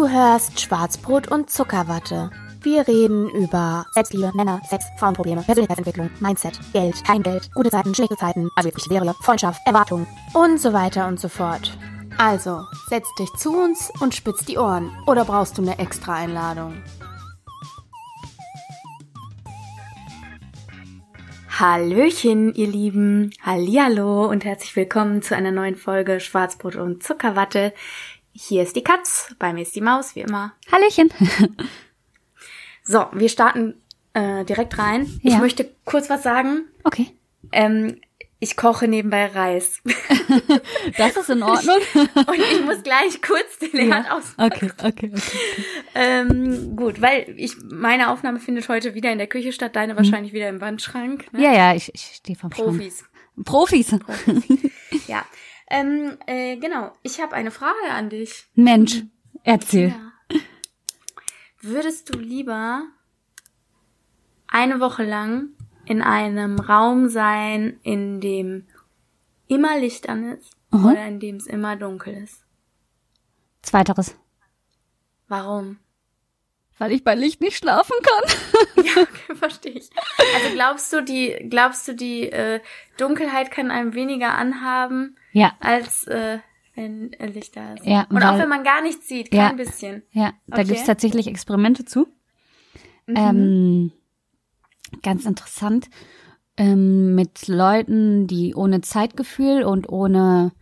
Du hörst Schwarzbrot und Zuckerwatte. Wir reden über Selbstliebe, Männer, Sex, Frauenprobleme, Persönlichkeitsentwicklung, Mindset, Geld, kein Geld, gute Zeiten, schlechte Zeiten, also wirklich wäre, Freundschaft, Erwartungen und so weiter und so fort. Also, setz dich zu uns und spitz die Ohren. Oder brauchst du eine extra Einladung? Hallöchen, ihr Lieben. Hallihallo und herzlich willkommen zu einer neuen Folge Schwarzbrot und Zuckerwatte. Hier ist die Katz, bei mir ist die Maus, wie immer. Hallöchen. So, wir starten äh, direkt rein. Ja. Ich möchte kurz was sagen. Okay. Ähm, ich koche nebenbei Reis. Das ist in Ordnung. Und ich muss gleich kurz den Herd Ja. ausmachen. Okay, okay, okay. Ähm, gut, weil ich meine Aufnahme findet heute wieder in der Küche statt, deine wahrscheinlich wieder im Wandschrank. Ne? Ja, ja, ich, ich stehe vom Schrank. Profis. Profis. Ja. Ähm, äh, genau. Ich habe eine Frage an dich. Mensch, erzähl. Ja. Würdest du lieber eine Woche lang in einem Raum sein, in dem immer Licht an ist Mhm. oder in dem es immer dunkel ist? Zweiteres. Warum? Weil ich bei Licht nicht schlafen kann. Ja, okay, verstehe ich. Also glaubst du, die glaubst du, die äh, Dunkelheit kann einem weniger anhaben, Ja, als äh, wenn Licht da ist? Ja, Und auch wenn man gar nichts sieht, kein Ja. bisschen. ja, da Okay. gibt's tatsächlich Experimente zu. Ähm, ganz interessant. Ähm, mit Leuten, die ohne Zeitgefühl und ohne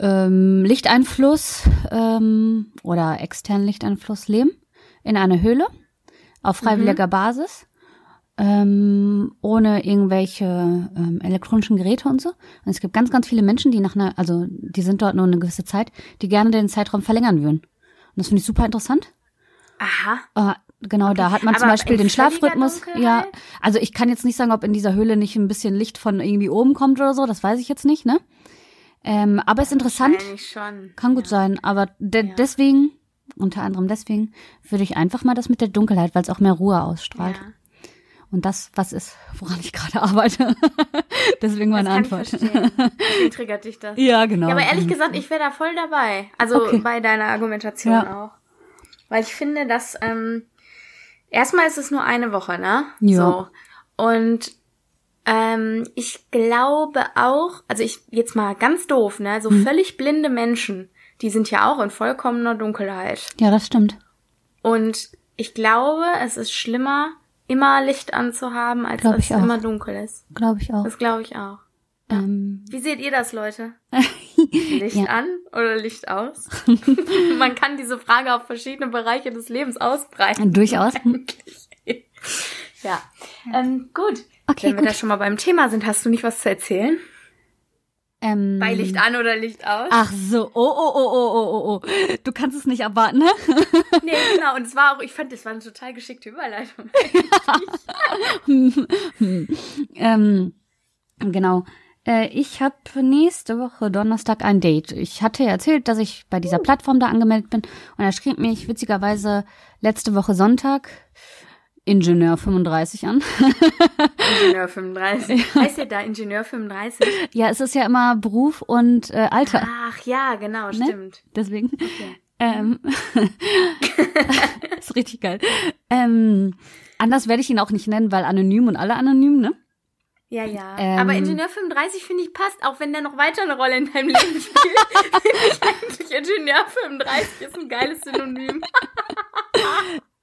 ähm, Lichteinfluss ähm, oder externen Lichteinfluss leben in einer Höhle auf freiwilliger Basis ähm, ohne irgendwelche ähm, elektronischen Geräte und so. Und es gibt ganz, ganz viele Menschen, die nach einer, also die sind dort nur eine gewisse Zeit, die gerne den Zeitraum verlängern würden. Und das finde ich super interessant. Aha. Äh, genau, da hat man zum Aber Beispiel in den Schlafrhythmus. Ja, also ich kann jetzt nicht sagen, ob in dieser Höhle nicht ein bisschen Licht von irgendwie oben kommt oder so, das weiß ich jetzt nicht, ne? Ähm, aber ist interessant, schon. kann gut sein, aber de deswegen, unter anderem deswegen, würde ich einfach mal das mit der Dunkelheit, weil es auch mehr Ruhe ausstrahlt. Ja. Und das, was ist, woran ich gerade arbeite. deswegen meine ich Antwort. Deswegen triggert dich das. Ja, genau. Ja, aber ehrlich gesagt, ich wäre da voll dabei. Also Okay. bei deiner Argumentation Ja. auch. Weil ich finde, dass ähm, erstmal ist es nur eine Woche, ne? Ja. So. Und ähm, ich glaube auch, also ich jetzt mal ganz doof, ne? So völlig blinde Menschen, die sind ja auch in vollkommener Dunkelheit. Ja, das stimmt. Und ich glaube, es ist schlimmer, immer Licht anzuhaben, als Glaub dass es auch. immer dunkel ist. Glaube ich auch. Das glaube ich auch. Ähm, Wie seht ihr das, Leute? Licht Ja. an oder Licht aus? Man kann diese Frage auf verschiedene Bereiche des Lebens ausbreiten. durchaus. Ja. Ähm, gut. Okay, Wenn wir gut. da schon mal beim Thema sind, hast du nicht was zu erzählen? Ähm, Bei Licht an oder Licht aus? Ach so, oh, oh, oh, oh, oh, oh, oh. Du kannst es nicht erwarten, ne? Nee, genau. Und es war auch, ich fand, das war eine total geschickte Überleitung. ähm, genau. Äh, ich habe nächste Woche Donnerstag ein Date. Ich hatte ja erzählt, dass ich bei dieser Plattform da angemeldet bin. Und er schrieb mich witzigerweise letzte Woche Sonntag Ingenieur 35 an. Ingenieur 35. Heißt ihr da Ingenieur 35? ja, es ist ja immer Beruf und äh, Alter. Ach ja, genau, stimmt. Deswegen. Ähm, ist richtig geil. Ähm, anders werde ich ihn auch nicht nennen, weil anonym und alle anonym, ne? Ja, ja. Ähm, Aber Ingenieur 35 finde ich passt, auch wenn der noch weiter eine Rolle in deinem Leben spielt. finde ich eigentlich Ingenieur 35 ist ein geiles Synonym.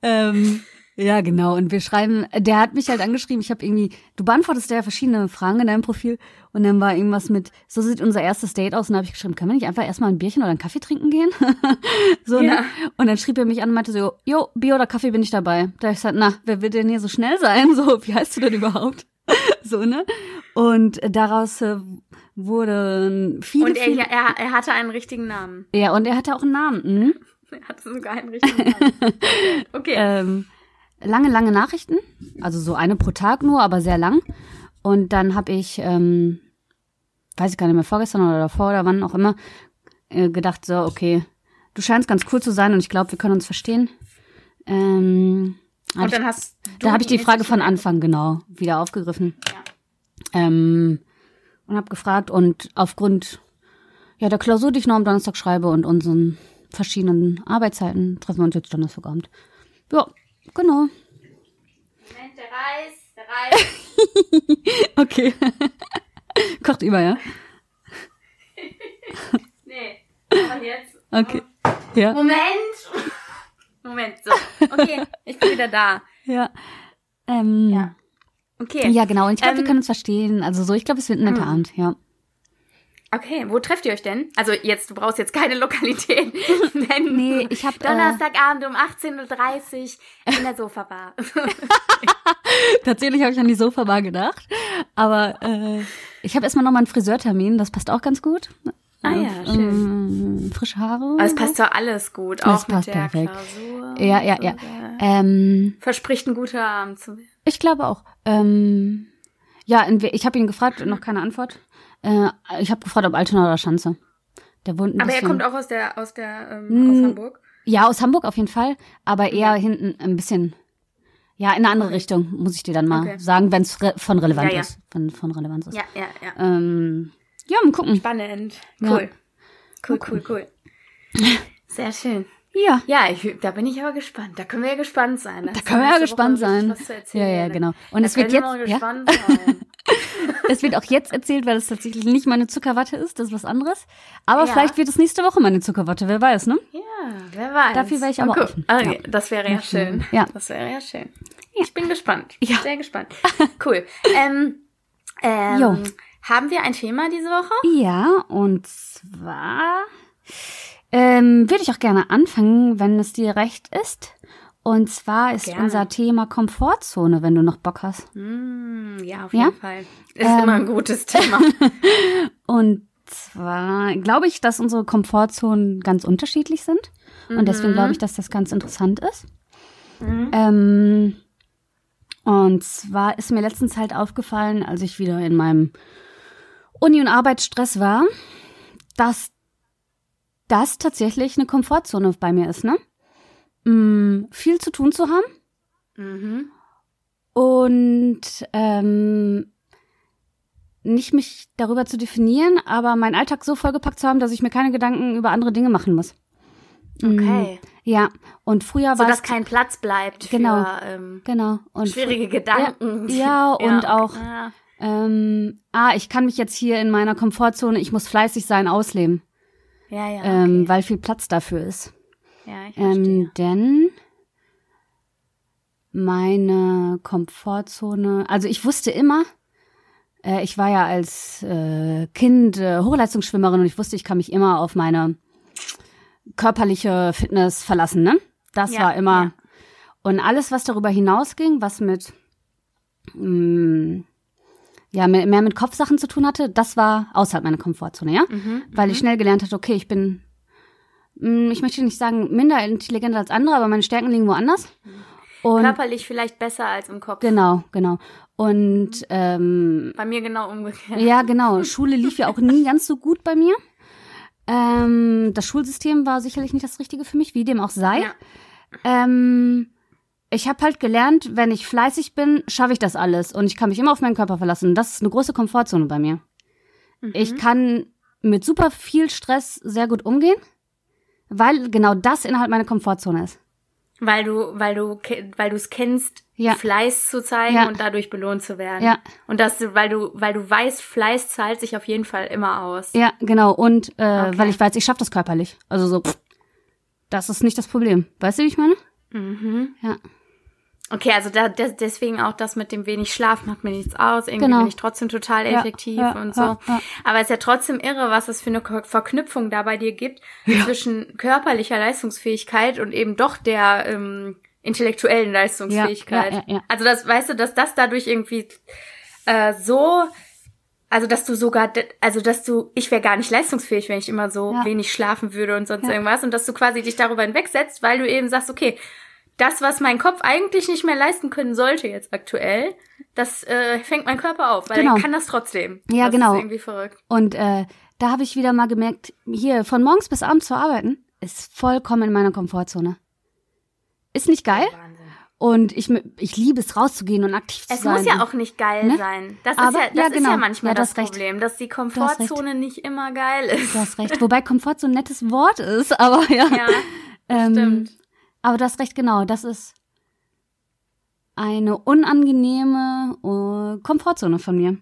Ähm, ja, genau. Und wir schreiben, der hat mich halt angeschrieben, ich habe irgendwie, du beantwortest ja verschiedene Fragen in deinem Profil und dann war irgendwas mit, so sieht unser erstes Date aus und da habe ich geschrieben, können wir nicht einfach erstmal ein Bierchen oder einen Kaffee trinken gehen? so, Ja. ne? Und dann schrieb er mich an und meinte so, jo, Bier oder Kaffee bin ich dabei. Da hab ich gesagt, na, wer wird denn hier so schnell sein? So, wie heißt du denn überhaupt? so, ne? Und daraus äh, wurden viele, Und er, viele er, er hatte einen richtigen Namen. ja, und er hatte auch einen Namen. Mhm. Er hatte sogar einen richtigen Namen. Okay. ähm, lange, lange Nachrichten. Also so eine pro Tag nur, aber sehr lang. Und dann habe ich, ähm, weiß ich gar nicht mehr, vorgestern oder davor oder wann auch immer, äh, gedacht, so, okay, du scheinst ganz cool zu sein und ich glaube, wir können uns verstehen. Ähm, Und dann hast du da habe ich die Frage von Anfang genau wieder aufgegriffen. Ja. Ähm, und habe gefragt und aufgrund ja der Klausur, die ich noch am Donnerstag schreibe und unseren verschiedenen Arbeitszeiten treffen wir uns jetzt Donnerstagabend. Ja, genau. Moment, der Reis, der Reis. Okay. Kocht über, ja? nee, aber jetzt. Okay. Ja. Moment. Moment, so. Okay, ich bin wieder da. Ja. Ähm, Ja. ja. Okay. genau. Und ich glaube, wir Ähm, können uns verstehen. Also so, ich glaube, es wird ein netter Abend, ja. Okay, wo trefft ihr euch denn? Also jetzt, du brauchst jetzt keine Lokalität nennen. Nee, ich hab, äh, Donnerstagabend um 18.30 Uhr in der Sofabar. Tatsächlich habe ich an die Sofabar gedacht. Aber äh, ich habe erstmal nochmal einen Friseurtermin, das passt auch ganz gut. Ah ja, Äh, schön. ähm, frische Haare. Aber es passt doch alles gut, Das auch mit passt der perfekt. Klausur. Ja, ja, ja. Und, äh, Ähm, Verspricht ein guter Abend zu werden. ich glaube auch. Ähm, ja, ich habe ihn gefragt, noch keine Antwort. Äh, ich habe gefragt, ob Altona oder Schanze. Der wohnt ein Aber er bisschen. kommt auch aus der, aus der, ähm, Mm, aus Hamburg. Ja, aus Hamburg auf jeden Fall, aber eher hinten ein bisschen. Ja, in eine andere Richtung, muss ich dir dann mal Okay. sagen, wenn es re von relevant Ja, ja. ist. Wenn von Relevanz ist. Ja, ja, ja. Ähm, ja, mal gucken. Spannend. Ja. Cool. Cool, cool, cool. Sehr schön. Ja. Ja, ich, da bin ich aber gespannt. Da können wir ja gespannt sein. Da können wir ja gespannt sein. Ja, ja, genau. Und es wird jetzt, ja, es wird auch jetzt erzählt, weil es tatsächlich nicht meine Zuckerwatte ist, das ist was anderes. Aber Ja. vielleicht wird es nächste Woche meine Zuckerwatte, wer weiß, ne? Ja, wer weiß. Dafür wäre ich aber Okay. offen. Okay, Ja. das wäre ja schön. Ja. Das wäre ja schön. Ich bin gespannt. Ja. Sehr gespannt. Cool. ähm, ähm, Jo. haben wir ein Thema diese Woche? Ja, und zwar ähm, würde ich auch gerne anfangen, wenn es dir recht ist. Und zwar ist Gerne. unser Thema Komfortzone, wenn du noch Bock hast. Hm, ja, auf Ja? jeden Fall. Ist Ähm. immer ein gutes Thema. Und zwar glaube ich, dass unsere Komfortzonen ganz unterschiedlich sind. Und deswegen glaube ich, dass das ganz interessant ist. Ähm, und zwar ist mir letztens halt aufgefallen, als ich wieder in meinem Uni- und Arbeitsstress war, dass das tatsächlich eine Komfortzone bei mir ist, ne? Mm, viel zu tun zu haben mhm. und ähm, nicht mich darüber zu definieren, aber meinen Alltag so vollgepackt zu haben, dass ich mir keine Gedanken über andere Dinge machen muss. Okay. Ja, und früher war Sodass es kein Platz bleibt Genau. für ähm, genau und schwierige Gedanken. Ja, und okay. auch- Ja. ähm, ah, ich kann mich jetzt hier in meiner Komfortzone, ich muss fleißig sein, ausleben, Ja, ja. ähm, okay. weil viel Platz dafür ist. Ja, ich verstehe. Ähm, denn meine Komfortzone, also ich wusste immer, äh, ich war ja als äh, Kind äh, Hochleistungsschwimmerin und ich wusste, ich kann mich immer auf meine körperliche Fitness verlassen, ne? Das Ja, war immer. ja. Und alles, was darüber hinausging, was mit mh, ja, mehr, mit Kopfsachen zu tun hatte, das war außerhalb meiner Komfortzone, ja? Mhm, Weil ich schnell gelernt hatte, okay, ich bin, ich möchte nicht sagen minder intelligent als andere, aber meine Stärken liegen woanders. Und Körperlich vielleicht besser als im Kopf. genau, genau. Und ähm, Bei mir genau umgekehrt. ja, genau. Schule lief ja auch nie ganz so gut bei mir. Ähm, das Schulsystem war sicherlich nicht das Richtige für mich, wie dem auch sei. Ja. Ähm, ich habe halt gelernt, wenn ich fleißig bin, schaffe ich das alles und ich kann mich immer auf meinen Körper verlassen. Das ist eine große Komfortzone bei mir. Ich kann mit super viel Stress sehr gut umgehen, weil genau das innerhalb meiner Komfortzone ist. Weil du, weil du, weil du es kennst, Ja. Fleiß zu zeigen Ja. und dadurch belohnt zu werden. Ja. Und dass du, weil du, weil du weißt, Fleiß zahlt sich auf jeden Fall immer aus. Ja, genau. Und äh, Okay. weil ich weiß, ich schaffe das körperlich. Also so, pff, das ist nicht das Problem. Weißt du, wie ich meine? Mhm. Ja. Okay, also da, des- deswegen auch das mit dem wenig Schlaf macht mir nichts aus. Irgendwie Genau. bin ich trotzdem total Ja, effektiv ja, und so. ja, ja. Aber es ist ja trotzdem irre, was es für eine Verknüpfung da bei dir gibt zwischen körperlicher Leistungsfähigkeit und eben doch der ähm, intellektuellen Leistungsfähigkeit. Ja, ja, ja, ja. Also das, weißt du, dass das dadurch irgendwie äh, so also dass du sogar, also dass du, ich wäre gar nicht leistungsfähig, wenn ich immer so Ja. wenig schlafen würde und sonst Ja. irgendwas und dass du quasi dich darüber hinwegsetzt, weil du eben sagst, okay, das, was mein Kopf eigentlich nicht mehr leisten können sollte jetzt aktuell, das äh, fängt mein Körper auf, weil Genau. er kann das trotzdem. Ja, das genau. Ist irgendwie verrückt. Und äh, da habe ich wieder mal gemerkt, hier von morgens bis abends zu arbeiten, ist vollkommen in meiner Komfortzone. Ist nicht geil. Wahnsinn. Und ich, ich liebe es, rauszugehen und aktiv zu Es sein. muss ja auch nicht geil Ne? sein. Das, Aber- ist, ja, das ja, ist genau. ja manchmal Ja, das recht. Problem, dass die. Komfortzone nicht immer geil ist. Du hast recht. Wobei Komfort so ein nettes Wort ist, aber ja. Ja, ähm, stimmt. Aber du hast recht, genau. Das ist eine unangenehme äh, Komfortzone von mir.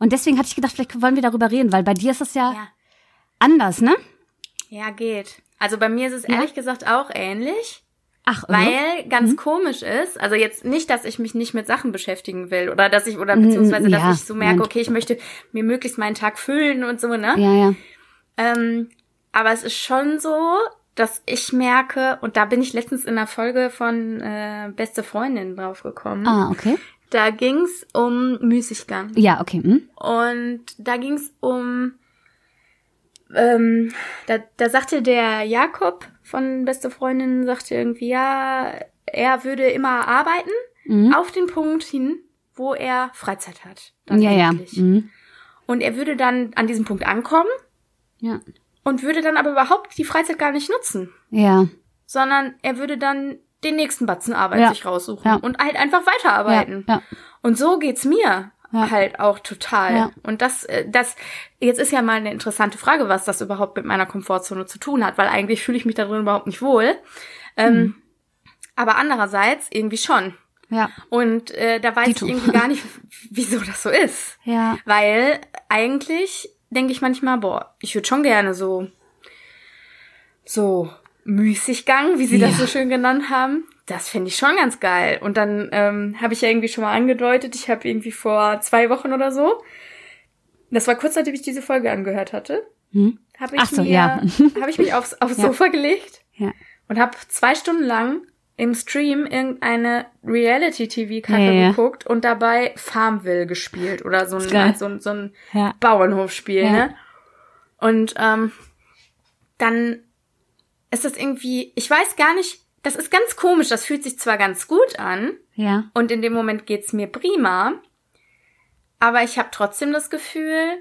Und deswegen hatte ich gedacht, vielleicht wollen wir darüber reden, weil bei dir ist es ja, Ja. anders, ne? ja, geht. Also bei mir ist es Ja? ehrlich gesagt auch ähnlich. Ach, Weil ganz Mhm. komisch ist, also jetzt nicht, dass ich mich nicht mit Sachen beschäftigen will oder dass ich, oder Mhm, beziehungsweise, ja, dass ich so merke, okay, ich möchte mir möglichst meinen Tag füllen und so, ne? ja, ja. Ähm, aber es ist schon so, dass ich merke, und da bin ich letztens in einer Folge von äh, Beste Freundin draufgekommen. Ah, okay. Da ging's um Müßiggang. Ja, okay. Hm? Und da ging's um, ähm, da, da sagte der Jakob von Beste Freundin, sagte irgendwie, ja, er würde immer arbeiten Mhm. auf den Punkt hin, wo er Freizeit hat. Ja, ja. Mhm. Und er würde dann an diesem Punkt ankommen Ja. Und würde dann aber überhaupt die Freizeit gar nicht nutzen, Ja. sondern er würde dann den nächsten Batzen Arbeit Ja. sich raussuchen Ja. und halt einfach weiterarbeiten. Ja. Und so geht's mir Ja. halt auch total. Ja. Und das, äh, das, jetzt ist ja mal eine interessante Frage, was das überhaupt mit meiner Komfortzone zu tun hat, weil eigentlich fühle ich mich darin überhaupt nicht wohl. Ähm, Mhm. Aber andererseits irgendwie schon. Ja. Und äh, da weiß Dito. ich irgendwie gar nicht, wieso das so ist. Ja. Weil eigentlich denke ich manchmal, boah, ich würde schon gerne so, so Müßiggang, wie sie das Ja. so schön genannt haben. Das finde ich schon ganz geil. Und dann ähm, habe ich ja irgendwie schon mal angedeutet, ich habe irgendwie vor zwei Wochen oder so, das war kurz nachdem ich diese Folge angehört hatte, Hm? habe ich, so, mir- ja. hab ich mich aufs, aufs Ja. Sofa gelegt Ja. und habe zwei Stunden lang im Stream irgendeine Reality-TV-Kacke Ja, ja. geguckt und dabei Farmville gespielt oder so ein, so, ein- so ein Ja. Bauernhofspiel, ne? Und ähm, dann ist das irgendwie, ich weiß gar nicht, das ist ganz komisch, das fühlt sich zwar ganz gut an Ja. und in dem Moment geht's mir prima, aber ich habe trotzdem das Gefühl,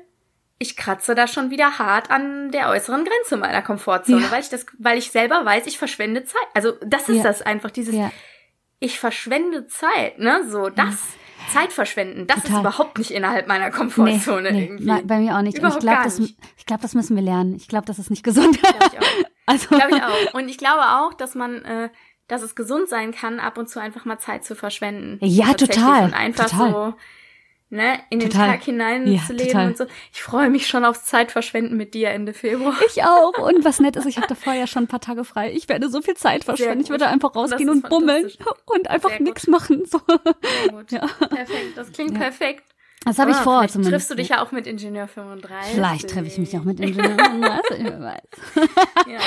ich kratze da schon wieder hart an der äußeren Grenze meiner Komfortzone, Ja. weil ich das, weil ich selber weiß, ich verschwende Zeit. Also das ist Ja. das einfach, dieses, Ja. ich verschwende Zeit, ne? So, das, Zeit verschwenden, das Total. ist überhaupt nicht innerhalb meiner Komfortzone nee, irgendwie. bei- mir auch nicht. Und Überhaupt ich glaube, das, ich glaube, das müssen wir lernen. Ich glaube, das ist nicht gesund. Glaube ich auch. also, Glaube ich auch. Und ich glaube auch, dass man, äh, dass es gesund sein kann, ab und zu einfach mal Zeit zu verschwenden. Ja, total, Und einfach total. so, ne, in den Total. Tag hinein Ja, zu leben total. und so. Ich freue mich schon aufs Zeitverschwenden mit dir Ende Februar. Ich auch. Und was nett ist, ich hatte vorher schon ein paar Tage frei. Ich werde so viel Zeit verschwenden. Ich würde einfach rausgehen und bummeln und einfach nichts machen. So. Sehr gut. Ja. Perfekt. Das klingt Ja. perfekt. Das habe ich Ah, vor zumindest. Triffst du dich ja auch mit Ingenieur 35? Vielleicht treffe ich mich auch mit Ingenieuren. Also, ich weiß. Ja.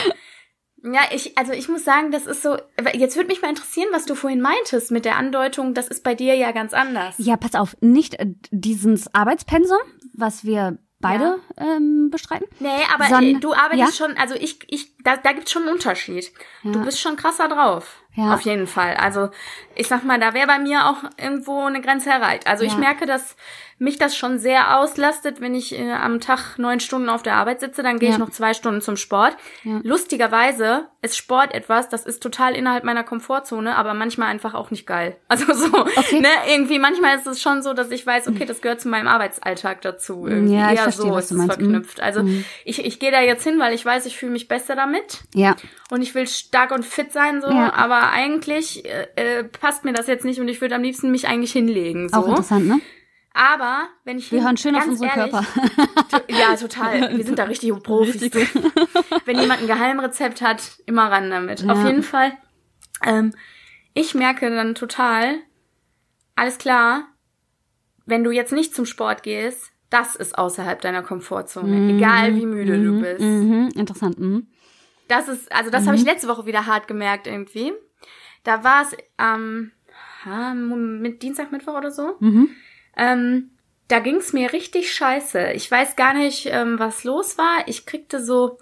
Ja, ich, also ich muss sagen, das ist so, jetzt würde mich mal interessieren, was du vorhin meintest mit der Andeutung, das ist bei dir ja ganz anders. Ja, pass auf, nicht äh, dieses Arbeitspensum, was wir beide ähm, bestreiten. Nee, aber Sondern- du arbeitest ja? schon, also ich, ich, da, da gibt's schon einen Unterschied. Du Ja. bist schon krasser drauf. Ja. Auf jeden Fall. Also, ich sag mal, da wäre bei mir auch irgendwo eine Grenze erreicht. Also ich Ja. merke, dass mich das schon sehr auslastet, wenn ich äh, am Tag neun Stunden auf der Arbeit sitze, dann gehe ich Ja. noch zwei Stunden zum Sport. Ja. Lustigerweise ist Sport etwas, das ist total innerhalb meiner Komfortzone, aber manchmal einfach auch nicht geil. Also so, Okay. ne, irgendwie manchmal ist es schon so, dass ich weiß, okay, das gehört zu meinem Arbeitsalltag dazu. Irgendwie Ja, ich eher verstehe, so was ist es. Mhm. verknüpft. Also ich, ich gehe da jetzt hin, weil ich weiß, ich fühle mich besser damit Ja, und ich will stark und fit sein so, Ja. eigentlich äh, äh, passt mir das jetzt nicht und ich würde am liebsten mich eigentlich hinlegen so. auch interessant, ne? Aber wenn ich Wir hören schön auf ganz unsere ehrlich, Körper. Ja, total. Wir sind da richtig Profis. Wenn jemand ein Geheimrezept hat, immer ran damit. Ja. Auf jeden Fall. Ähm, ich merke dann total, alles klar, wenn du jetzt nicht zum Sport gehst, das ist außerhalb deiner Komfortzone. Egal wie müde du bist. Mhm, interessant. Mhm. Das ist, also das habe ich letzte Woche wieder hart gemerkt irgendwie. Da war es am ähm, mit Dienstag, Mittwoch oder so. Mhm. Ähm, da ging's mir richtig scheiße. Ich weiß gar nicht, ähm, was los war. Ich kriegte so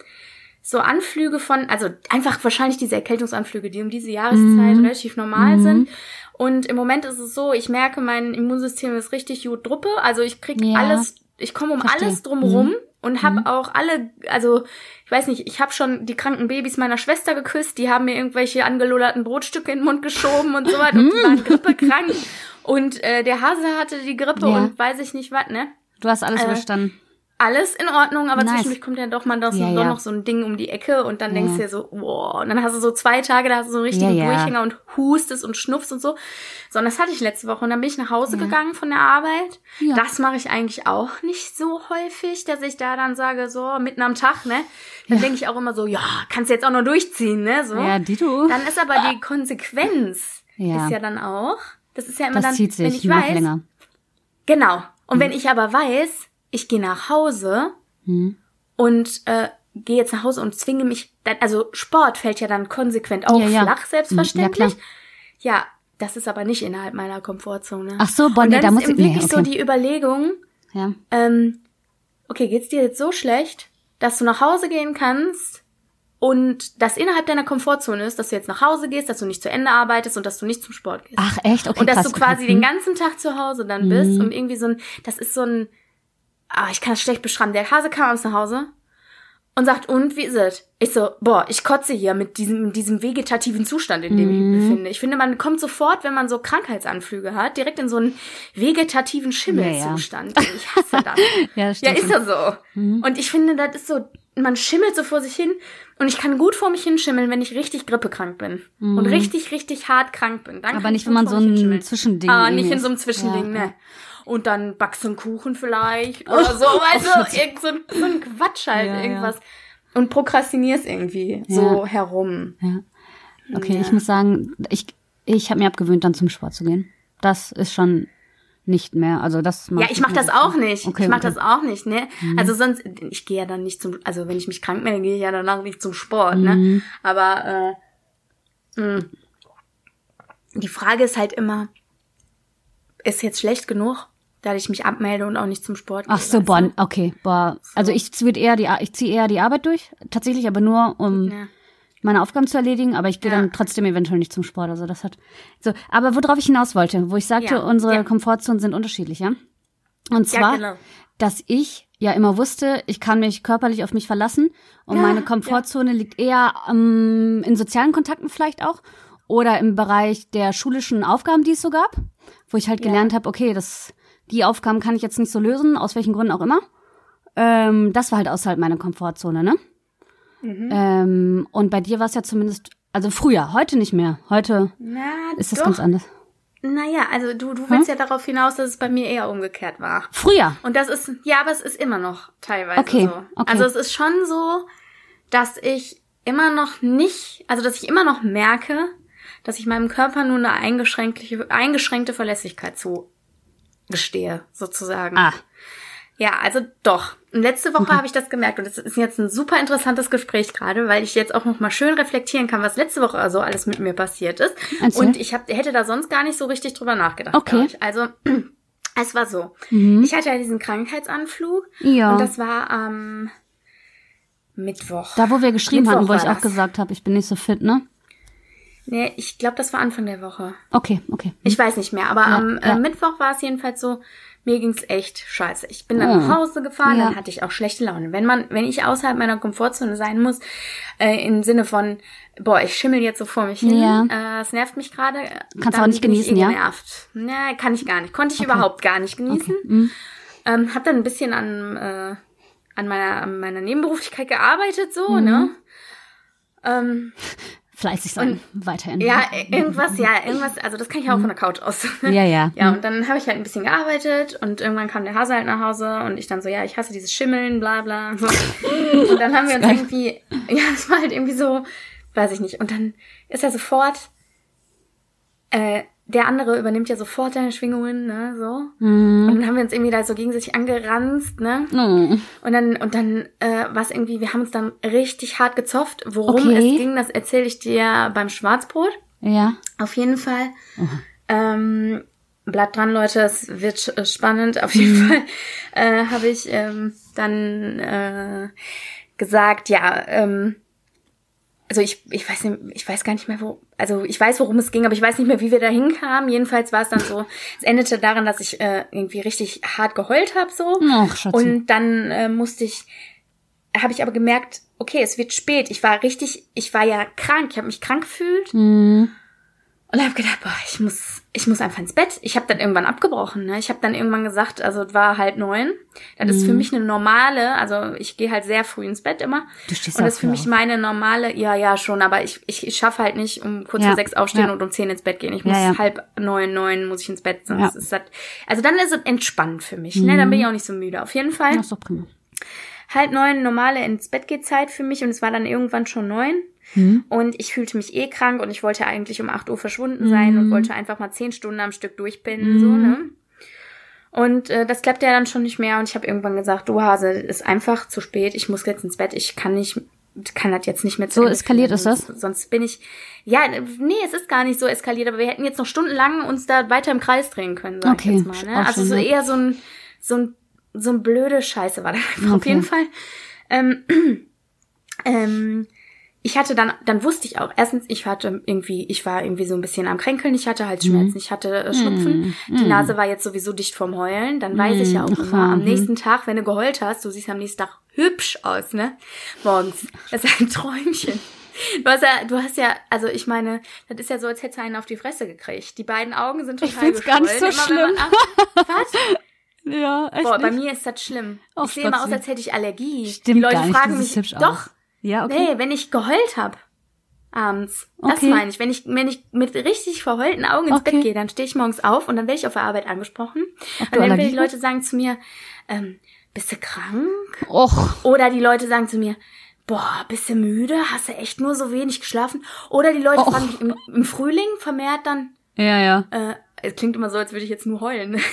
so Anflüge von, also einfach wahrscheinlich diese Erkältungsanflüge, die um diese Jahreszeit Mhm. relativ normal sind. Und im Moment ist es so, ich merke, mein Immunsystem ist richtig gut druppe. Also ich krieg Ja. alles, ich komme um Verstehe. alles drumrum und habe mhm. auch alle, also ich weiß nicht, ich habe schon die kranken Babys meiner Schwester geküsst, die haben mir irgendwelche angeloderten Brotstücke in den Mund geschoben und so weiter und die waren mhm. grippekrank und äh, der Hase hatte die Grippe ja. und weiß ich nicht was, ne? Du hast alles äh, überstanden alles in Ordnung, aber nice. zwischendurch kommt ja doch mal doch, ja, ja. noch so ein Ding um die Ecke und dann ja. denkst du dir so, wow, und dann hast du so zwei Tage, da hast du so einen richtigen ja, Durchhänger und hustest und schnupfst und so. So, und das hatte ich letzte Woche und dann bin ich nach Hause gegangen von der Arbeit. Das mache ich eigentlich auch nicht so häufig, dass ich da dann sage, so, mitten am Tag, ne? Dann denke ich auch immer so, ja, kannst du jetzt auch noch durchziehen, ne? So. Ja, die du. Dann ist aber die Konsequenz, ist ja dann auch, das ist ja immer das dann, zieht sich wenn ich weiß. Länger. Genau. Und mhm. wenn ich aber weiß, ich gehe nach Hause hm. und äh, gehe jetzt nach Hause und zwinge mich, dann, also Sport fällt ja dann konsequent auch ja, ja. flach, selbstverständlich. Ja, ja, das ist aber nicht innerhalb meiner Komfortzone. Ach so, Bonnie, da muss ich wirklich nee, okay. so die Überlegung, ja. ähm, okay, geht's dir jetzt so schlecht, dass du nach Hause gehen kannst und das innerhalb deiner Komfortzone ist, dass du jetzt nach Hause gehst, dass du nicht zu Ende arbeitest und dass du nicht zum Sport gehst. Ach echt, okay. Und dass krass, du quasi okay. den ganzen Tag zu Hause dann bist mhm. und irgendwie so ein, das ist so ein ah, ich kann es schlecht beschreiben. Der Hase kam abends nach Hause und sagt, und wie ist es? Ich so, boah, ich kotze hier mit diesem, diesem vegetativen Zustand, in dem ich mich mhm. befinde. Ich finde, man kommt sofort, wenn man so Krankheitsanflüge hat, direkt in so einen vegetativen Schimmelzustand. Ja, ja. Ich hasse das. ja, stimmt. Ja, ist ja so. Mhm. Und ich finde, das ist so, man schimmelt so vor sich hin und ich kann gut vor mich hinschimmeln, wenn ich richtig grippekrank bin. Mhm. Und richtig, richtig hart krank bin. Dann Aber nicht, wenn man so ein Zwischending Ah, nicht in so einem Zwischending, ja, ne und dann backst du einen Kuchen vielleicht oder so, weißt du, irgend so, ein, so ein Quatsch halt, ja, irgendwas. Ja. Und prokrastinierst irgendwie ja. so herum. Ja. Okay, ich muss sagen, ich, ich habe mir abgewöhnt, dann zum Sport zu gehen. Das ist schon nicht mehr. Also das Ja, ich mache das auch nicht. Okay, ich mache okay. das auch nicht, ne? Mhm. Also sonst ich gehe ja dann nicht zum also wenn ich mich krank melde, gehe ich ja danach nicht zum Sport, ne? mhm. ne? Aber äh, mh. die Frage ist halt immer ist jetzt schlecht genug? Da ich mich abmelde und auch nicht zum Sport gehe. Ach so, boah, okay, boah. So. Also ich ziehe eher die, ich ziehe eher die Arbeit durch, tatsächlich, aber nur um ja. meine Aufgaben zu erledigen, aber ich gehe ja. dann trotzdem eventuell nicht zum Sport. Also das hat so. Aber worauf ich hinaus wollte, wo ich sagte, ja. unsere Komfortzonen sind unterschiedlich, ja. Und zwar, genau. dass ich ja immer wusste, ich kann mich körperlich auf mich verlassen und meine Komfortzone liegt eher ähm, in sozialen Kontakten vielleicht auch oder im Bereich der schulischen Aufgaben, die es so gab, wo ich halt gelernt habe, okay, das die Aufgaben kann ich jetzt nicht so lösen, aus welchen Gründen auch immer. Ähm, das war halt außerhalb meiner Komfortzone, ne? Mhm. Ähm, und bei dir war es ja zumindest, also früher, heute nicht mehr. Heute Na, ist es ganz anders. Naja, also du, du willst hm? ja darauf hinaus, dass es bei mir eher umgekehrt war. Früher. Und das ist, ja, aber es ist immer noch teilweise okay, so. Okay. Also es ist schon so, dass ich immer noch nicht, also dass ich immer noch merke, dass ich meinem Körper nur eine eingeschränkte, eingeschränkte Verlässlichkeit zu gestehe, sozusagen. Ah. Ja, also doch. Und letzte Woche habe ich das gemerkt und das ist jetzt ein super interessantes Gespräch gerade, weil ich jetzt auch noch mal schön reflektieren kann, was letzte Woche also alles mit mir passiert ist. Erzähl. Und ich hab, hätte da sonst gar nicht so richtig drüber nachgedacht. Okay. Also es war so. Mhm. Ich hatte ja diesen Krankheitsanflug ja. und das war am Mittwoch. Da, wo wir geschrieben Mittwoch hatten, wo ich auch gesagt habe, ich bin nicht so fit, ne? Nee, ich glaube, das war Anfang der Woche. Okay, okay. Ich weiß nicht mehr, aber ja, am äh, ja. Mittwoch war es jedenfalls so, mir ging's echt scheiße. Ich bin dann oh. nach Hause gefahren, ja. dann hatte ich auch schlechte Laune. Wenn man, wenn ich außerhalb meiner Komfortzone sein muss, äh, im Sinne von, boah, ich schimmel jetzt so vor mich hin, ja. äh, es nervt mich gerade. Kannst du auch nicht genießen, ja? Nervt. Nee, kann ich gar nicht. Konnte ich okay. überhaupt gar nicht genießen. Okay. Mhm. Ähm, hab dann ein bisschen an, äh, an meiner, an meiner Nebenberuflichkeit gearbeitet, so, mhm. ne? Ähm, fleißig sein, und, weiterhin. Ja, irgendwas, ja, irgendwas, also das kann ich auch von der Couch aus. Ja, ja. Ja, und dann habe ich halt ein bisschen gearbeitet und irgendwann kam der Hase halt nach Hause und ich dann so, ja, ich hasse dieses Schimmeln, bla bla. Und dann haben wir uns irgendwie, ja, es war halt irgendwie so, weiß ich nicht. Und dann ist er sofort, äh, der andere übernimmt ja sofort deine Schwingungen, ne, so. Mhm. Und dann haben wir uns irgendwie da so gegenseitig angeranzt, ne. Mhm. Und dann, und dann, äh, was irgendwie, wir haben uns dann richtig hart gezofft. Worum okay. es ging, das erzähle ich dir beim Schwarzbrot. Ja. Auf jeden Fall. Mhm. Ähm, bleibt dran, Leute, es wird äh, spannend. Auf jeden mhm. Fall äh, habe ich ähm, dann äh, gesagt, ja, ähm, also ich, ich weiß nicht, ich weiß gar nicht mehr, wo, also ich weiß, worum es ging, aber ich weiß nicht mehr, wie wir da hinkamen. Jedenfalls war es dann so, es endete daran, dass ich äh, irgendwie richtig hart geheult habe so. Ach, Schatzi. Und dann äh, musste ich, habe ich aber gemerkt, okay, es wird spät. Ich war richtig, ich war ja krank, ich habe mich krank gefühlt Mhm. Und habe gedacht, boah, ich muss, ich muss einfach ins Bett. Ich habe dann irgendwann abgebrochen. Ne? Ich habe dann irgendwann gesagt, also es war halb neun. Das ist für Mhm. mich eine normale, also ich gehe halt sehr früh ins Bett immer. Du stehst Und das ist für früh mich auf. meine normale, ja, ja, schon, aber ich, ich, ich schaffe halt nicht um kurz Ja, vor sechs aufstehen ja. und um zehn ins Bett gehen. Ich muss Ja, halb neun, neun muss ich ins Bett, sonst ist das, also dann ist es entspannt für mich, ne? Dann bin ich auch nicht so müde. Auf jeden Fall Ach so, prima. halb neun normale ins Bett geht Zeit für mich und es war dann irgendwann schon neun. Mhm. Und ich fühlte mich eh krank und ich wollte eigentlich um 8 Uhr verschwunden sein Mhm. und wollte einfach mal zehn Stunden am Stück durchpinnen, so, ne? Und äh, das klappte ja dann schon nicht mehr und ich habe irgendwann gesagt, du Hase, ist einfach zu spät, ich muss jetzt ins Bett, ich kann nicht, kann das jetzt nicht mehr zu So Ende eskaliert führen, ist das? Sonst, bin ich, ja, nee, es ist gar nicht so eskaliert, aber wir hätten jetzt noch stundenlang uns da weiter im Kreis drehen können, sag Okay, ich jetzt mal. Ne? auch Also schön, so ja. eher so ein, so ein, so ein blöde Scheiße war das einfach auf Okay. jeden Fall. Ähm, ähm, ich hatte dann, dann wusste ich auch, erstens, ich hatte irgendwie, ich war irgendwie so ein bisschen am Kränkeln, ich hatte Halsschmerzen, ich hatte äh, Schnupfen, die Nase war jetzt sowieso dicht vom Heulen, dann weiß ich ja auch immer, am nächsten Tag, wenn du geheult hast, du siehst am nächsten Tag hübsch aus, ne? Morgens. Das ist ein Träumchen. Du hast ja, du hast ja, also ich meine, das ist ja so, als hättest du einen auf die Fresse gekriegt. Die beiden Augen sind total Ich find's gar nicht so. Immer wenn man- Ach, was? Ja, echt Boah, bei nicht? mir ist das schlimm. Och, ich sehe immer aus, als hätte ich Allergie. Stimmt die Leute gar nicht, fragen mich, aus. Ja, okay. nee, wenn ich geheult hab abends. Das Okay. meine ich. Wenn ich, wenn ich mit richtig verheulten Augen ins Okay. Bett gehe, dann stehe ich morgens auf und dann werde ich auf der Arbeit angesprochen. Ob Und dann Allergie die Leute sagen zu mir, ähm, bist du krank? Och, Oder die Leute sagen zu mir, boah, bist du müde? Hast du echt nur so wenig geschlafen? Oder die Leute Och. fragen mich im, im Frühling vermehrt dann, ja, ja. äh, es klingt immer so, als würde ich jetzt nur heulen.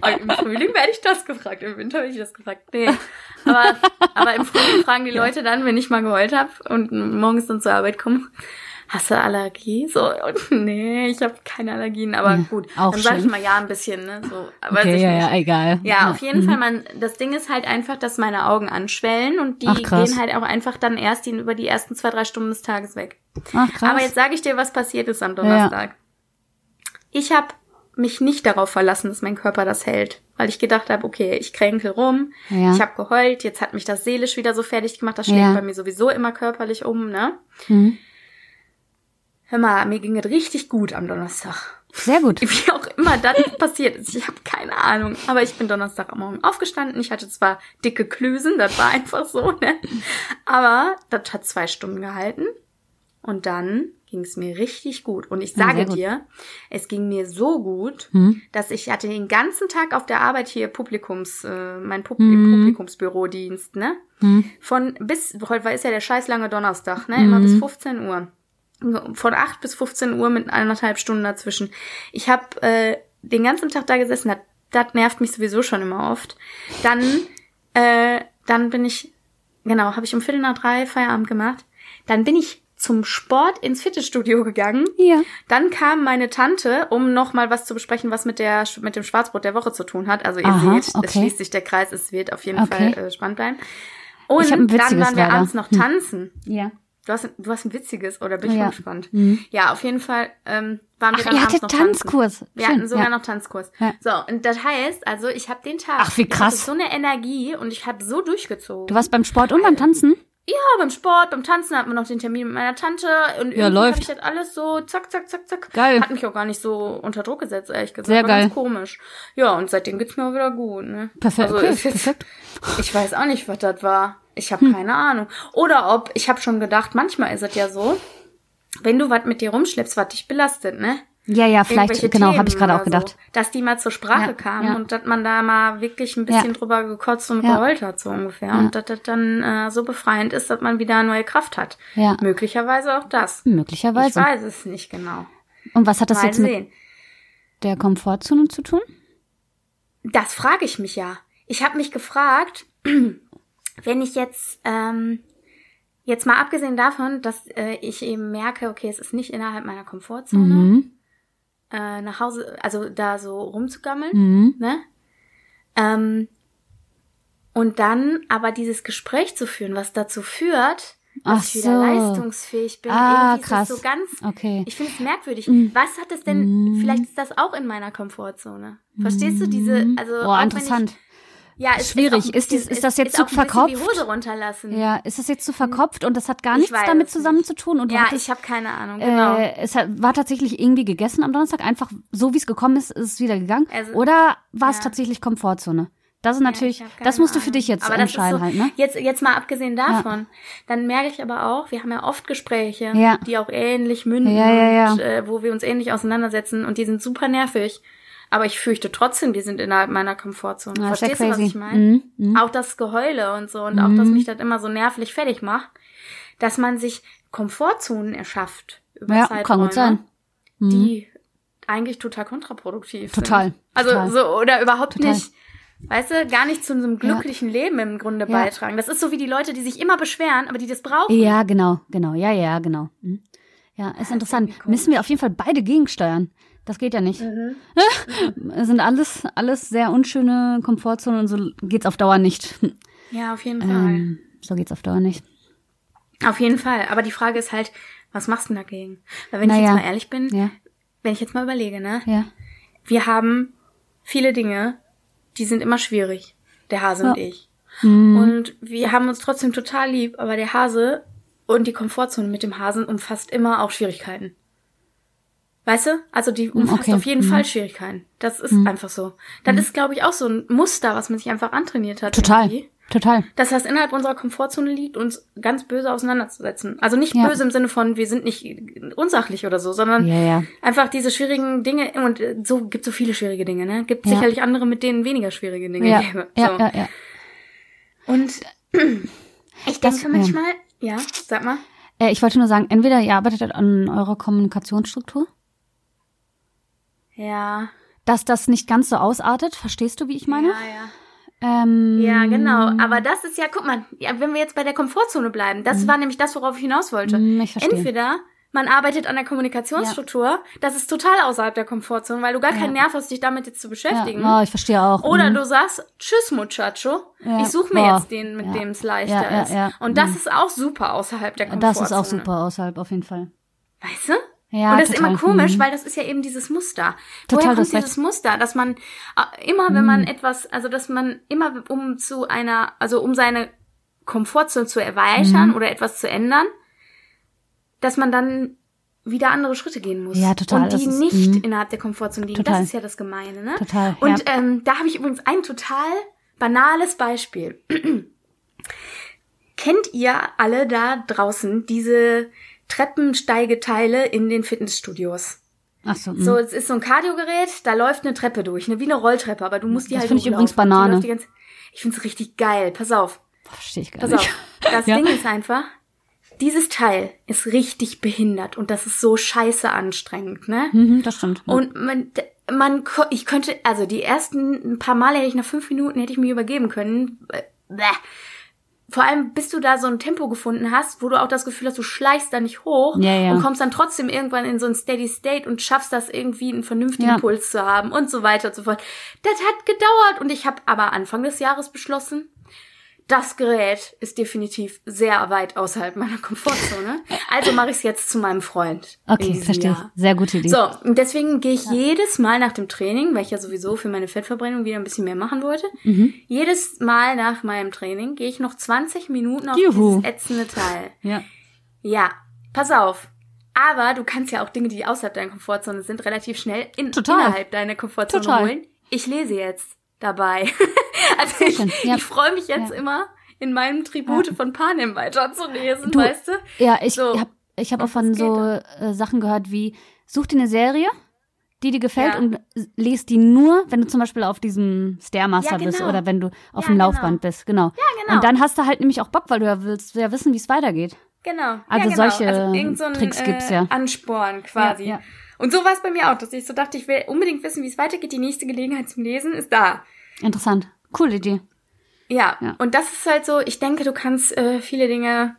Aber Im Frühling werde ich das gefragt, im Winter werde ich das gefragt. Nee. Aber, aber im Frühling fragen die Leute dann, wenn ich mal geheult habe und morgens dann zur Arbeit komme, hast du Allergie? So, und nee, ich habe keine Allergien, aber gut. auch dann sage ich mal ja ein bisschen, ne? So, weiß Okay, ich ja, ja, egal. Ja, auf jeden mhm. Fall, man, das Ding ist halt einfach, dass meine Augen anschwellen und die Ach, gehen halt auch einfach dann erst die, über die ersten zwei, drei Stunden des Tages weg. Ach, krass. Aber jetzt sage ich dir, was passiert ist am Donnerstag. Ich habe mich nicht darauf verlassen, dass mein Körper das hält, weil ich gedacht habe, okay, ich kränkel rum, Ja. ich habe geheult, jetzt hat mich das seelisch wieder so fertig gemacht, das schlägt Ja. bei mir sowieso immer körperlich um, ne? Mhm. Hör mal, mir ging es richtig gut am Donnerstag. Sehr gut. Wie auch immer das passiert ist. Ich habe keine Ahnung. Aber ich bin Donnerstagmorgen aufgestanden. Ich hatte zwar dicke Klüsen, das war einfach so, ne? Aber das hat zwei Stunden gehalten. Und dann ging es mir richtig gut. Und ich Ja, sage gut. dir, es ging mir so gut, Hm? dass ich hatte den ganzen Tag auf der Arbeit hier Publikums, äh, mein Pub im Publikumsbürodienst, ne? Hm? Von bis, heute war ist ja der scheiß lange Donnerstag, ne? Immer Mhm. bis 15 Uhr. Von 8 bis 15 Uhr mit eineinhalb Stunden dazwischen. Ich habe äh, den ganzen Tag da gesessen, das, das nervt mich sowieso schon immer oft. Dann, äh, dann bin ich, genau, habe ich um Viertel nach drei Feierabend gemacht. Dann bin ich zum Sport ins Fitnessstudio gegangen. Ja. Dann kam meine Tante, um noch mal was zu besprechen, was mit der mit dem Schwarzbrot der Woche zu tun hat. Also ihr Aha, seht, es okay. schließt sich der Kreis, es wird auf jeden Okay. Fall äh, spannend bleiben. Und Ich dann waren wir leider. abends noch tanzen. Ja. Du hast, du hast ein witziges, oder bin ich Ja. gespannt? Mhm. Ja, auf jeden Fall ähm, waren wir Ach, dann ihr abends hattet noch tanzen. Tanzkurs. Wir Schön, hatten sogar ja. noch Tanzkurs. Ja. So, und das heißt, also ich habe den Tag, Ach, wie ich krass. hatte so eine Energie und ich habe so durchgezogen. Du warst beim Sport und beim Tanzen? Ja, beim Sport, beim Tanzen hatten wir noch den Termin mit meiner Tante und Ja, irgendwie läuft. habe ich das alles so zack, zack, zack, zack. Geil. Hat mich auch gar nicht so unter Druck gesetzt, ehrlich gesagt. Sehr War geil. ganz komisch. Ja, und seitdem geht's mir auch wieder gut, ne? Perfekt, Also okay, jetzt, perfekt. ich weiß auch nicht, was das war. Ich Hm. habe keine Ahnung. Oder ob, ich habe schon gedacht, manchmal ist es ja so, wenn du was mit dir rumschleppst, was dich belastet, ne? Ja, ja, vielleicht, genau, habe ich gerade auch gedacht. So, dass die mal zur Sprache Ja, kamen ja. und dass man da mal wirklich ein bisschen Ja. drüber gekotzt und geheult hat, so ungefähr. Und dass das dann äh, so befreiend ist, dass man wieder neue Kraft hat. Ja. Möglicherweise auch das. Möglicherweise. Ich weiß es nicht genau. Und was hat das Mal jetzt mit sehen. der Komfortzone zu tun? Das frage ich mich ja. Ich habe mich gefragt, wenn ich jetzt, ähm, jetzt mal abgesehen davon, dass äh, ich eben merke, okay, es ist nicht innerhalb meiner Komfortzone, Mhm. Äh, nach Hause, also da so rumzugammeln, Mhm. ne? Ähm, und dann aber dieses Gespräch zu führen, was dazu führt, dass Ach ich wieder so. leistungsfähig bin. Ah, Irgendwie krass. so ganz, Okay. ich finde es merkwürdig. Mhm. Was hat es denn, vielleicht ist das auch in meiner Komfortzone. Verstehst du diese, also Oh, auch wenn interessant. Ja, Schwierig. Ist, ein Ist bisschen- ist das jetzt ist zu bisschen verkopft? Die Hose runterlassen. Ja, ist das jetzt zu verkopft und das hat gar Ich nichts damit zusammen nicht. zu tun? Und Ja, hattest, ich habe keine Ahnung, genau. äh, es hat, war tatsächlich irgendwie gegessen am Donnerstag, einfach so wie es gekommen ist, ist es wieder gegangen. Also, Oder war es ja. tatsächlich Komfortzone? Das ist Ja, natürlich, ich hab das musst du für dich jetzt aber entscheiden so, halt, ne? Jetzt, jetzt mal abgesehen davon, dann merke ich aber auch, wir haben ja oft Gespräche, Ja. die auch ähnlich münden, Ja, ja, ja. Und, äh, wo wir uns ähnlich auseinandersetzen und die sind super nervig. Aber ich fürchte trotzdem, die sind innerhalb meiner Komfortzone. Ja, ist ja Verstehst du, was ich meine? Mhm, mhm. Auch das Geheule und so und auch, dass mich das immer so nervlich fertig macht, dass man sich Komfortzonen erschafft über Ja, Zeiträume, kann gut sein. Mhm. die eigentlich total kontraproduktiv Total, sind. Also total. so oder überhaupt Total. nicht, weißt du, gar nicht zu einem glücklichen Leben im Grunde Ja. beitragen. Das ist so wie die Leute, die sich immer beschweren, aber die das brauchen. Ja, genau, genau, ja, ja, genau. Mhm. Ja, ist interessant. Müssen wir auf jeden Fall beide gegensteuern. Das geht ja nicht. Mhm. Es sind alles, alles sehr unschöne Komfortzonen und so geht's auf Dauer nicht. Ja, auf jeden Fall. Ähm, so geht's auf Dauer nicht. Auf jeden Fall. Aber die Frage ist halt, was machst du denn dagegen? Weil wenn ich Naja. jetzt mal ehrlich bin, Ja, wenn ich jetzt mal überlege, ne, ja. wir haben viele Dinge, die sind immer schwierig. Der Hase und Ja. ich. Mhm. Und wir haben uns trotzdem total lieb, aber der Hase und die Komfortzone mit dem Hasen umfasst immer auch Schwierigkeiten. Weißt du? Also die umfasst okay. auf jeden Mhm. Fall Schwierigkeiten. Das ist einfach so. Das ist, glaube ich, auch so ein Muster, was man sich einfach antrainiert hat. Total, irgendwie. total. Dass das innerhalb unserer Komfortzone liegt, uns ganz böse auseinanderzusetzen. Also nicht Ja. böse im Sinne von, wir sind nicht unsachlich oder so, sondern Ja, ja. einfach diese schwierigen Dinge. Und äh, so gibt so viele schwierige Dinge, ne? Gibt Ja. sicherlich andere, mit denen weniger schwierige Dinge Ja, gäbe. ja, so. ja, ja. Und ich Das- denke manchmal, ja, sag mal. Äh, ich wollte nur sagen, entweder ihr arbeitet an eurer Kommunikationsstruktur, Ja. dass das nicht ganz so ausartet. Verstehst du, wie ich meine? Ja, ja. Ähm, Ja, genau. Aber das ist ja, guck mal, ja, wenn wir jetzt bei der Komfortzone bleiben, das war nämlich das, worauf ich hinaus wollte. Mhm, ich verstehe. Entweder man arbeitet an der Kommunikationsstruktur, das ist total außerhalb der Komfortzone, weil du gar keinen Nerv hast, dich damit jetzt zu beschäftigen. Ja, oh, ich verstehe auch. Oder Mhm. du sagst, tschüss Muchacho, Ja. ich suche mir Boah. jetzt den, mit Ja. dem es leichter Ja, ja, ist. ja. Und das Mhm. ist auch super außerhalb der Das Komfortzone. ist auch super außerhalb, auf jeden Fall. Weißt du? Ja, und das ist total. immer komisch, Mhm. weil das ist ja eben dieses Muster. Total, Woher kommt dieses Muster, dass man äh, immer, wenn man etwas, also dass man immer um zu einer, also um seine Komfortzone zu erweitern Mhm. oder etwas zu ändern, dass man dann wieder andere Schritte gehen muss. Ja, total, Und die ist- nicht mhm. innerhalb der Komfortzone liegen. Total. Das ist ja das Gemeine, ne? Total, Und ja. ähm, da habe ich übrigens ein total banales Beispiel. Kennt ihr alle da draußen diese Treppensteigeteile in den Fitnessstudios? Ach so, mhm. So, es ist so ein Kardiogerät, da läuft eine Treppe durch, ne, wie eine Rolltreppe, aber du musst die Das halt finde ich übrigens Banane. ganze- Ich find's richtig geil. Pass auf, verstehe ich gar pass nicht. auf. Das Ja. Ding ist einfach, dieses Teil ist richtig behindert und das ist so scheiße anstrengend, ne? Mhm, das stimmt. Und man, man, ich könnte, also die ersten ein paar Male hätte ich nach fünf Minuten hätte ich mir übergeben können. Äh, Bäh. Vor allem, bis du da so ein Tempo gefunden hast, wo du auch das Gefühl hast, du schleichst da nicht hoch Ja, ja. und kommst dann trotzdem irgendwann in so ein Steady State und schaffst das irgendwie einen vernünftigen Ja. Puls zu haben und so weiter und so fort. Das hat gedauert und ich habe aber Anfang des Jahres beschlossen, das Gerät ist definitiv sehr weit außerhalb meiner Komfortzone. Also mache ich es jetzt zu meinem Freund. okay, verstehe. Jahr. Sehr gute Idee. So, und deswegen gehe ich jedes Mal nach dem Training, weil ich ja sowieso für meine Fettverbrennung wieder ein bisschen mehr machen wollte, Mhm. jedes Mal nach meinem Training gehe ich noch 20 Minuten auf Juhu. dieses ätzende Teil. Ja. Ja, pass auf. Aber du kannst ja auch Dinge, die außerhalb deiner Komfortzone sind, relativ schnell in, Total. innerhalb deiner Komfortzone Total. holen. Ich lese jetzt dabei. also ich, ja. ich freue mich jetzt Ja. immer, in meinem Tribute von Panem weiterzulesen, Du, weißt du? Ja, ich So. habe ich hab auch von so äh, Sachen gehört wie, such dir eine Serie, die dir gefällt Ja. und lest die nur, wenn du zum Beispiel auf diesem Stairmaster Ja, bist genau. oder wenn du auf Ja, dem genau. Laufband bist. Genau. Ja, genau. Und dann hast du halt nämlich auch Bock, weil du ja willst ja wissen, wie es weitergeht. Genau. Also ja, genau. solche irgend so ein, Tricks gibt's äh, ja. Ansporn quasi. Und so war es bei mir auch, dass ich so dachte, ich will unbedingt wissen, wie es weitergeht. Die nächste Gelegenheit zum Lesen ist da. Interessant. Coole Idee. Ja. Ja. Und das ist halt so, ich denke, du kannst äh, viele Dinge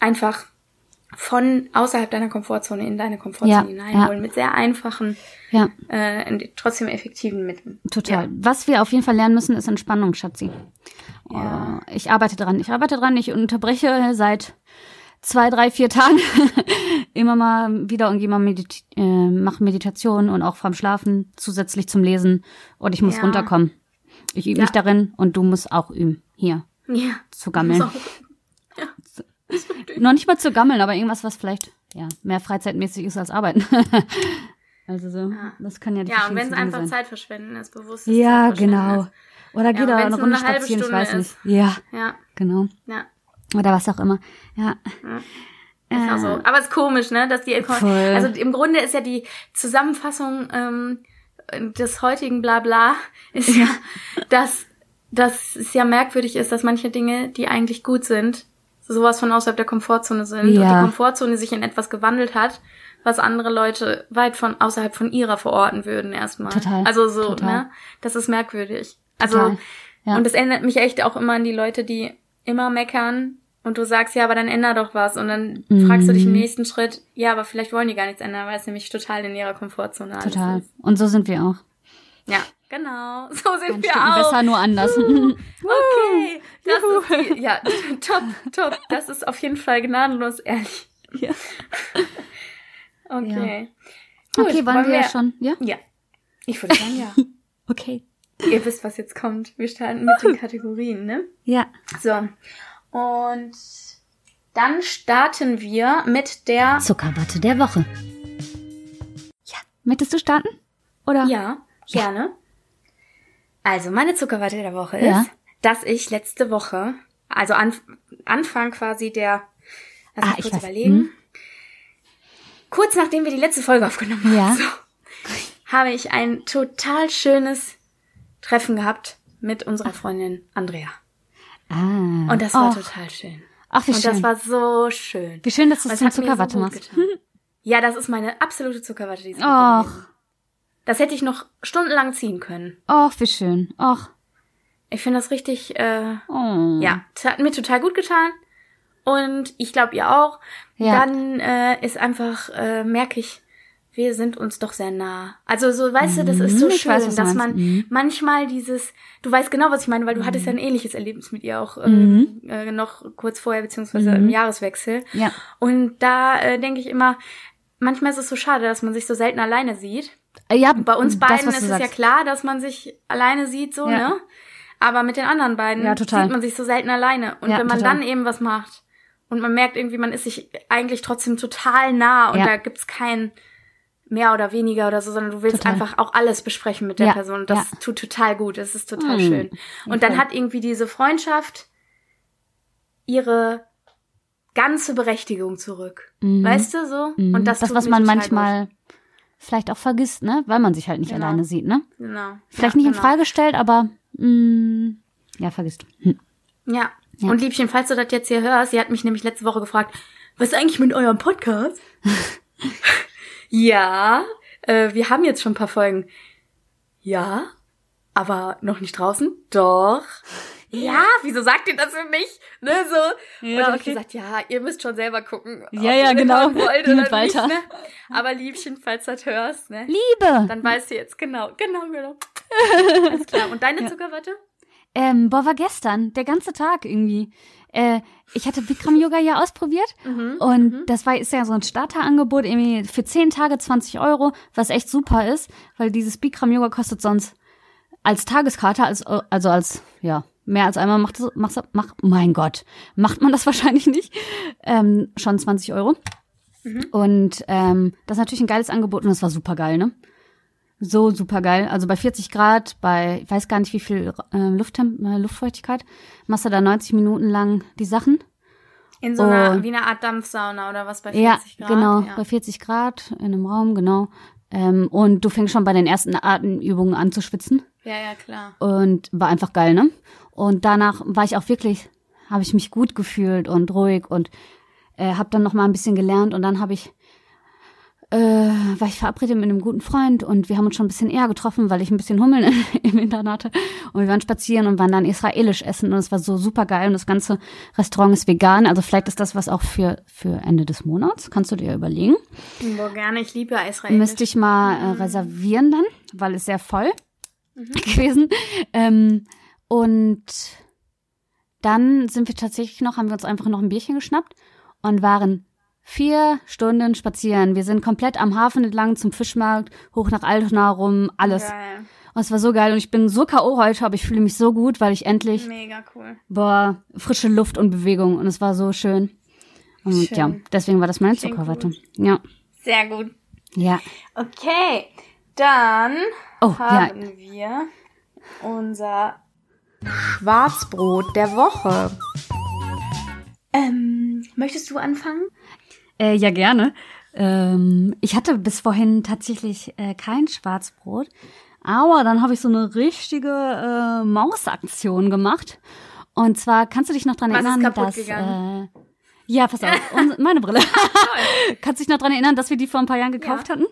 einfach von außerhalb deiner Komfortzone in deine Komfortzone Ja, hineinholen ja. mit sehr einfachen, Ja, äh, trotzdem effektiven Mitteln. total. Was wir auf jeden Fall lernen müssen, ist Entspannung, Schatzi. Ja. Äh, Ich arbeite dran, ich arbeite dran, ich unterbreche seit zwei, drei, vier Tagen immer mal wieder und gehe mal medit äh, mache Meditation und auch vorm Schlafen zusätzlich zum Lesen und ich muss Ja. runterkommen. Ich übe Ja. mich darin und du musst auch üben. Hier, Ja. zu gammeln. So. Noch nicht mal zu gammeln, aber irgendwas, was vielleicht ja mehr freizeitmäßig ist als arbeiten. also so, das kann ja die Ja, und wenn es einfach sein. Zeitverschwenden ist, bewusstes Ja, genau. Ist. Oder geh Ja, da eine Runde eine spazieren, ich weiß nicht. ist. Ja, Ja, genau. ja. Oder was auch immer. Ja. Ist auch so. Aber es ist komisch, ne? Dass die Voll. also im Grunde ist ja die Zusammenfassung ähm, des heutigen Blabla ist ja, dass, dass es ja merkwürdig ist, dass manche Dinge, die eigentlich gut sind, sowas von außerhalb der Komfortzone sind und Ja. die Komfortzone sich in etwas gewandelt hat, was andere Leute weit von außerhalb von ihrer verorten würden erstmal. Total. Also so, Total. ne? Das ist merkwürdig. Also Total. Ja. und das erinnert mich echt auch immer an die Leute, die immer meckern und du sagst, ja, aber dann änder doch was. Und dann fragst du dich im Mhm. nächsten Schritt, ja, aber vielleicht wollen die gar nichts ändern, weil es nämlich total in ihrer Komfortzone Total. ist. Und so sind wir auch. Ja, genau. So sind Ein wir auch. besser, nur anders. Okay, das ist die, ja, top, top. Das ist auf jeden Fall gnadenlos ehrlich. Ja. Okay. okay, waren wir ja schon. Ja? Ja. Ich würde sagen, ja. Okay. Ihr wisst, was jetzt kommt. Wir starten mit den Kategorien, ne? Ja. So. Und dann starten wir mit der. Zuckerwatte der Woche. Ja. Möchtest du starten? Oder? Ja, gerne. Also, meine Zuckerwatte der Woche Ja. ist, dass ich letzte Woche, also an, Anfang quasi der, lass Ah, ich kurz weiß. überlegen, Hm. kurz nachdem wir die letzte Folge aufgenommen haben, Ja. so, habe ich ein total schönes Treffen gehabt mit unserer Freundin Andrea. Ah. Und das war Och. total schön. Ach, wie Und das schön. war so schön. Wie schön, dass du es mir Zuckerwatte so machst. Ja, das ist meine absolute Zuckerwatte diese Woche Och. Das hätte ich noch stundenlang ziehen können. Och, wie schön. Och. Ich finde das richtig, äh, Oh. ja, hat mir total gut getan. Und ich glaube ihr auch. Ja. Dann äh, ist einfach, äh, merke ich, wir sind uns doch sehr nah. Also so, weißt du, das ist so Mhm, ich schön, weiß, dass man Mhm. manchmal dieses, du weißt genau, was ich meine, weil du hattest ja ein ähnliches Erlebnis mit ihr auch ähm, äh, noch kurz vorher, beziehungsweise im Jahreswechsel. Mhm. Ja. Und da äh, denke ich immer, manchmal ist es so schade, dass man sich so selten alleine sieht. Äh, Ja, Bei uns das, beiden was ist es ja klar, dass man sich alleine sieht, so, Ja. ne? Aber mit den anderen beiden Ja, sieht man sich so selten alleine. Und Ja, wenn man total. dann eben was macht und man merkt irgendwie, man ist sich eigentlich trotzdem total nah und da gibt's kein mehr oder weniger oder so, sondern du willst Total. einfach auch alles besprechen mit der Ja, Person. Und das ja. tut total gut. Das ist total Mm. schön. Und dann hat irgendwie diese Freundschaft ihre ganze Berechtigung zurück. Weißt du so? Mhm. Und das, das, was man manchmal vielleicht auch vergisst, ne? Weil man sich halt nicht Genau. alleine sieht, ne? Gut. Genau. Vielleicht ja, nicht in genau. Frage stellt, aber mh, ja, vergisst. Hm. Ja. Ja. Und Liebchen, falls du das jetzt hier hörst, sie hat mich nämlich letzte Woche gefragt, was ist eigentlich mit eurem Podcast? ja, äh, wir haben jetzt schon ein paar Folgen. Ja, aber noch nicht draußen? Doch. Ja, wieso sagt ihr das für mich? Ne, so. Ja, und dann hab ich okay. gesagt, ja, ihr müsst schon selber gucken. ob Ja, ihr ja, genau. Wollt oder Walter. Nicht, ne? Aber Liebchen, falls du das hörst, ne? Liebe! Dann weißt du jetzt genau, genau, genau. Alles klar. Und deine Zuckerwatte? Ähm, boah, war gestern, der ganze Tag irgendwie. Äh, ich hatte Bikram Yoga ja ausprobiert Mhm, und das war ist ja so ein Starterangebot irgendwie für 10 Tage 20 Euro, was echt super ist, weil dieses Bikram Yoga kostet sonst als Tageskarte, als, also als, ja, mehr als einmal macht macht, macht, mein Gott, macht man das wahrscheinlich nicht, ähm, schon 20 Euro. Und ähm, das ist natürlich ein geiles Angebot und das war super geil, ne? So super geil. Also bei 40 Grad, bei ich weiß gar nicht wie viel äh, Lufttemp äh, Luftfeuchtigkeit, machst du da 90 Minuten lang die Sachen. In so einer, Und- wie eine Art Dampfsauna oder was bei 40 Ja, Grad? genau, Ja. bei 40 Grad in einem Raum, genau. Ähm, und du fängst schon bei den ersten Atemübungen an zu schwitzen ja, ja, klar. und war einfach geil, ne? Und danach war ich auch wirklich, habe ich mich gut gefühlt und ruhig und äh, habe dann noch mal ein bisschen gelernt und dann habe ich äh, war ich verabredet mit einem guten Freund und wir haben uns schon ein bisschen eher getroffen, weil ich ein bisschen Hummeln im Internat hatte. Und wir waren spazieren und waren dann israelisch essen und es war so super geil und das ganze Restaurant ist vegan. Also vielleicht ist das was auch für, für Ende des Monats. Kannst du dir überlegen. Boah, gerne, ich liebe Israel. Müsste ich mal äh, reservieren dann, weil es sehr voll gewesen. Ähm, und dann sind wir tatsächlich noch, haben wir uns einfach noch ein Bierchen geschnappt und waren vier Stunden spazieren. Wir sind komplett am Hafen entlang zum Fischmarkt, hoch nach Altona rum, alles. Geil. Und es war so geil und ich bin so K.O. heute, aber ich fühle mich so gut, weil ich endlich, Mega cool. boah, frische Luft und Bewegung und es war so schön. Und Schön. ja, deswegen war das meine Zuckerwatte. Ja, Sehr gut. ja. Okay, dann Oh, ja. haben wir unser Schwarzbrot der Woche. Ähm, möchtest du anfangen? Äh, ja, gerne. Ähm, ich hatte bis vorhin tatsächlich äh, kein Schwarzbrot, aber dann habe ich so eine richtige äh, Mausaktion gemacht. Und zwar kannst du dich noch dran Was erinnern, dass gegangen? äh, ja, pass auf, uns- meine Brille. kannst du dich noch dran erinnern, dass wir die vor ein paar Jahren gekauft Ja. hatten?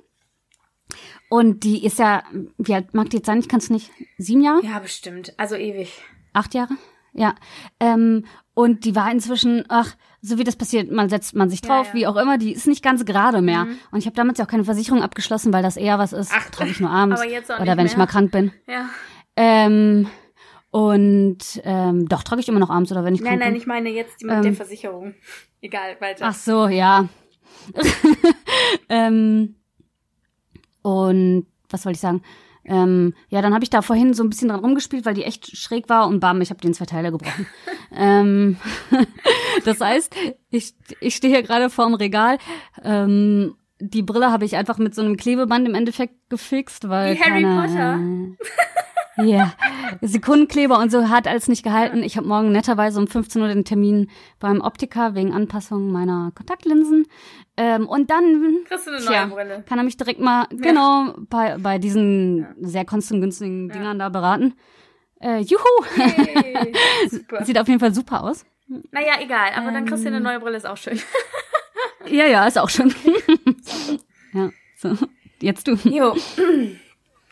Und die ist ja, wie alt mag die jetzt sein? Ich kann es nicht. Sieben Jahre? Ja, bestimmt. Also ewig. Acht Jahre? Ja. Ähm, und die war inzwischen, ach, so wie das passiert, man setzt man sich Ja, drauf, ja. wie auch immer, die ist nicht ganz gerade mehr. Mhm. Und ich habe damals ja auch keine Versicherung abgeschlossen, weil das eher was ist, Ach, trage ich nur abends. aber jetzt auch oder wenn ich mehr. mal krank bin. Ja. Ähm, und ähm, doch, trage ich immer noch abends oder wenn ich Nein, krank nein, bin. ich meine jetzt die mit Ähm. der Versicherung. Egal, weiter. Ach so, ja. ähm, und was wollte ich sagen? Ähm, ja, dann habe ich da vorhin so ein bisschen dran rumgespielt, weil die echt schräg war und bam, ich habe die in zwei Teile gebrochen. ähm, das heißt, ich, ich stehe hier gerade vorm Regal. Ähm, die Brille habe ich einfach mit so einem Klebeband im Endeffekt gefixt, weil Wie Harry keine, Potter. Ja, Sekundenkleber und so hat alles nicht gehalten. Ich habe morgen netterweise um 15 Uhr den Termin beim Optiker wegen Anpassung meiner Kontaktlinsen. Ähm, und dann Kriegst du eine Tja, neue Brille. kann er mich direkt mal, genau, bei, bei diesen sehr kostengünstigen Ja. Dingern da beraten. Äh, juhu! Hey, super. Sieht auf jeden Fall super aus. Naja, egal, aber dann kriegst du Ähm. eine neue Brille, ist auch schön. Ja, ja, ist auch schön. ja, so. Jetzt du. Jo.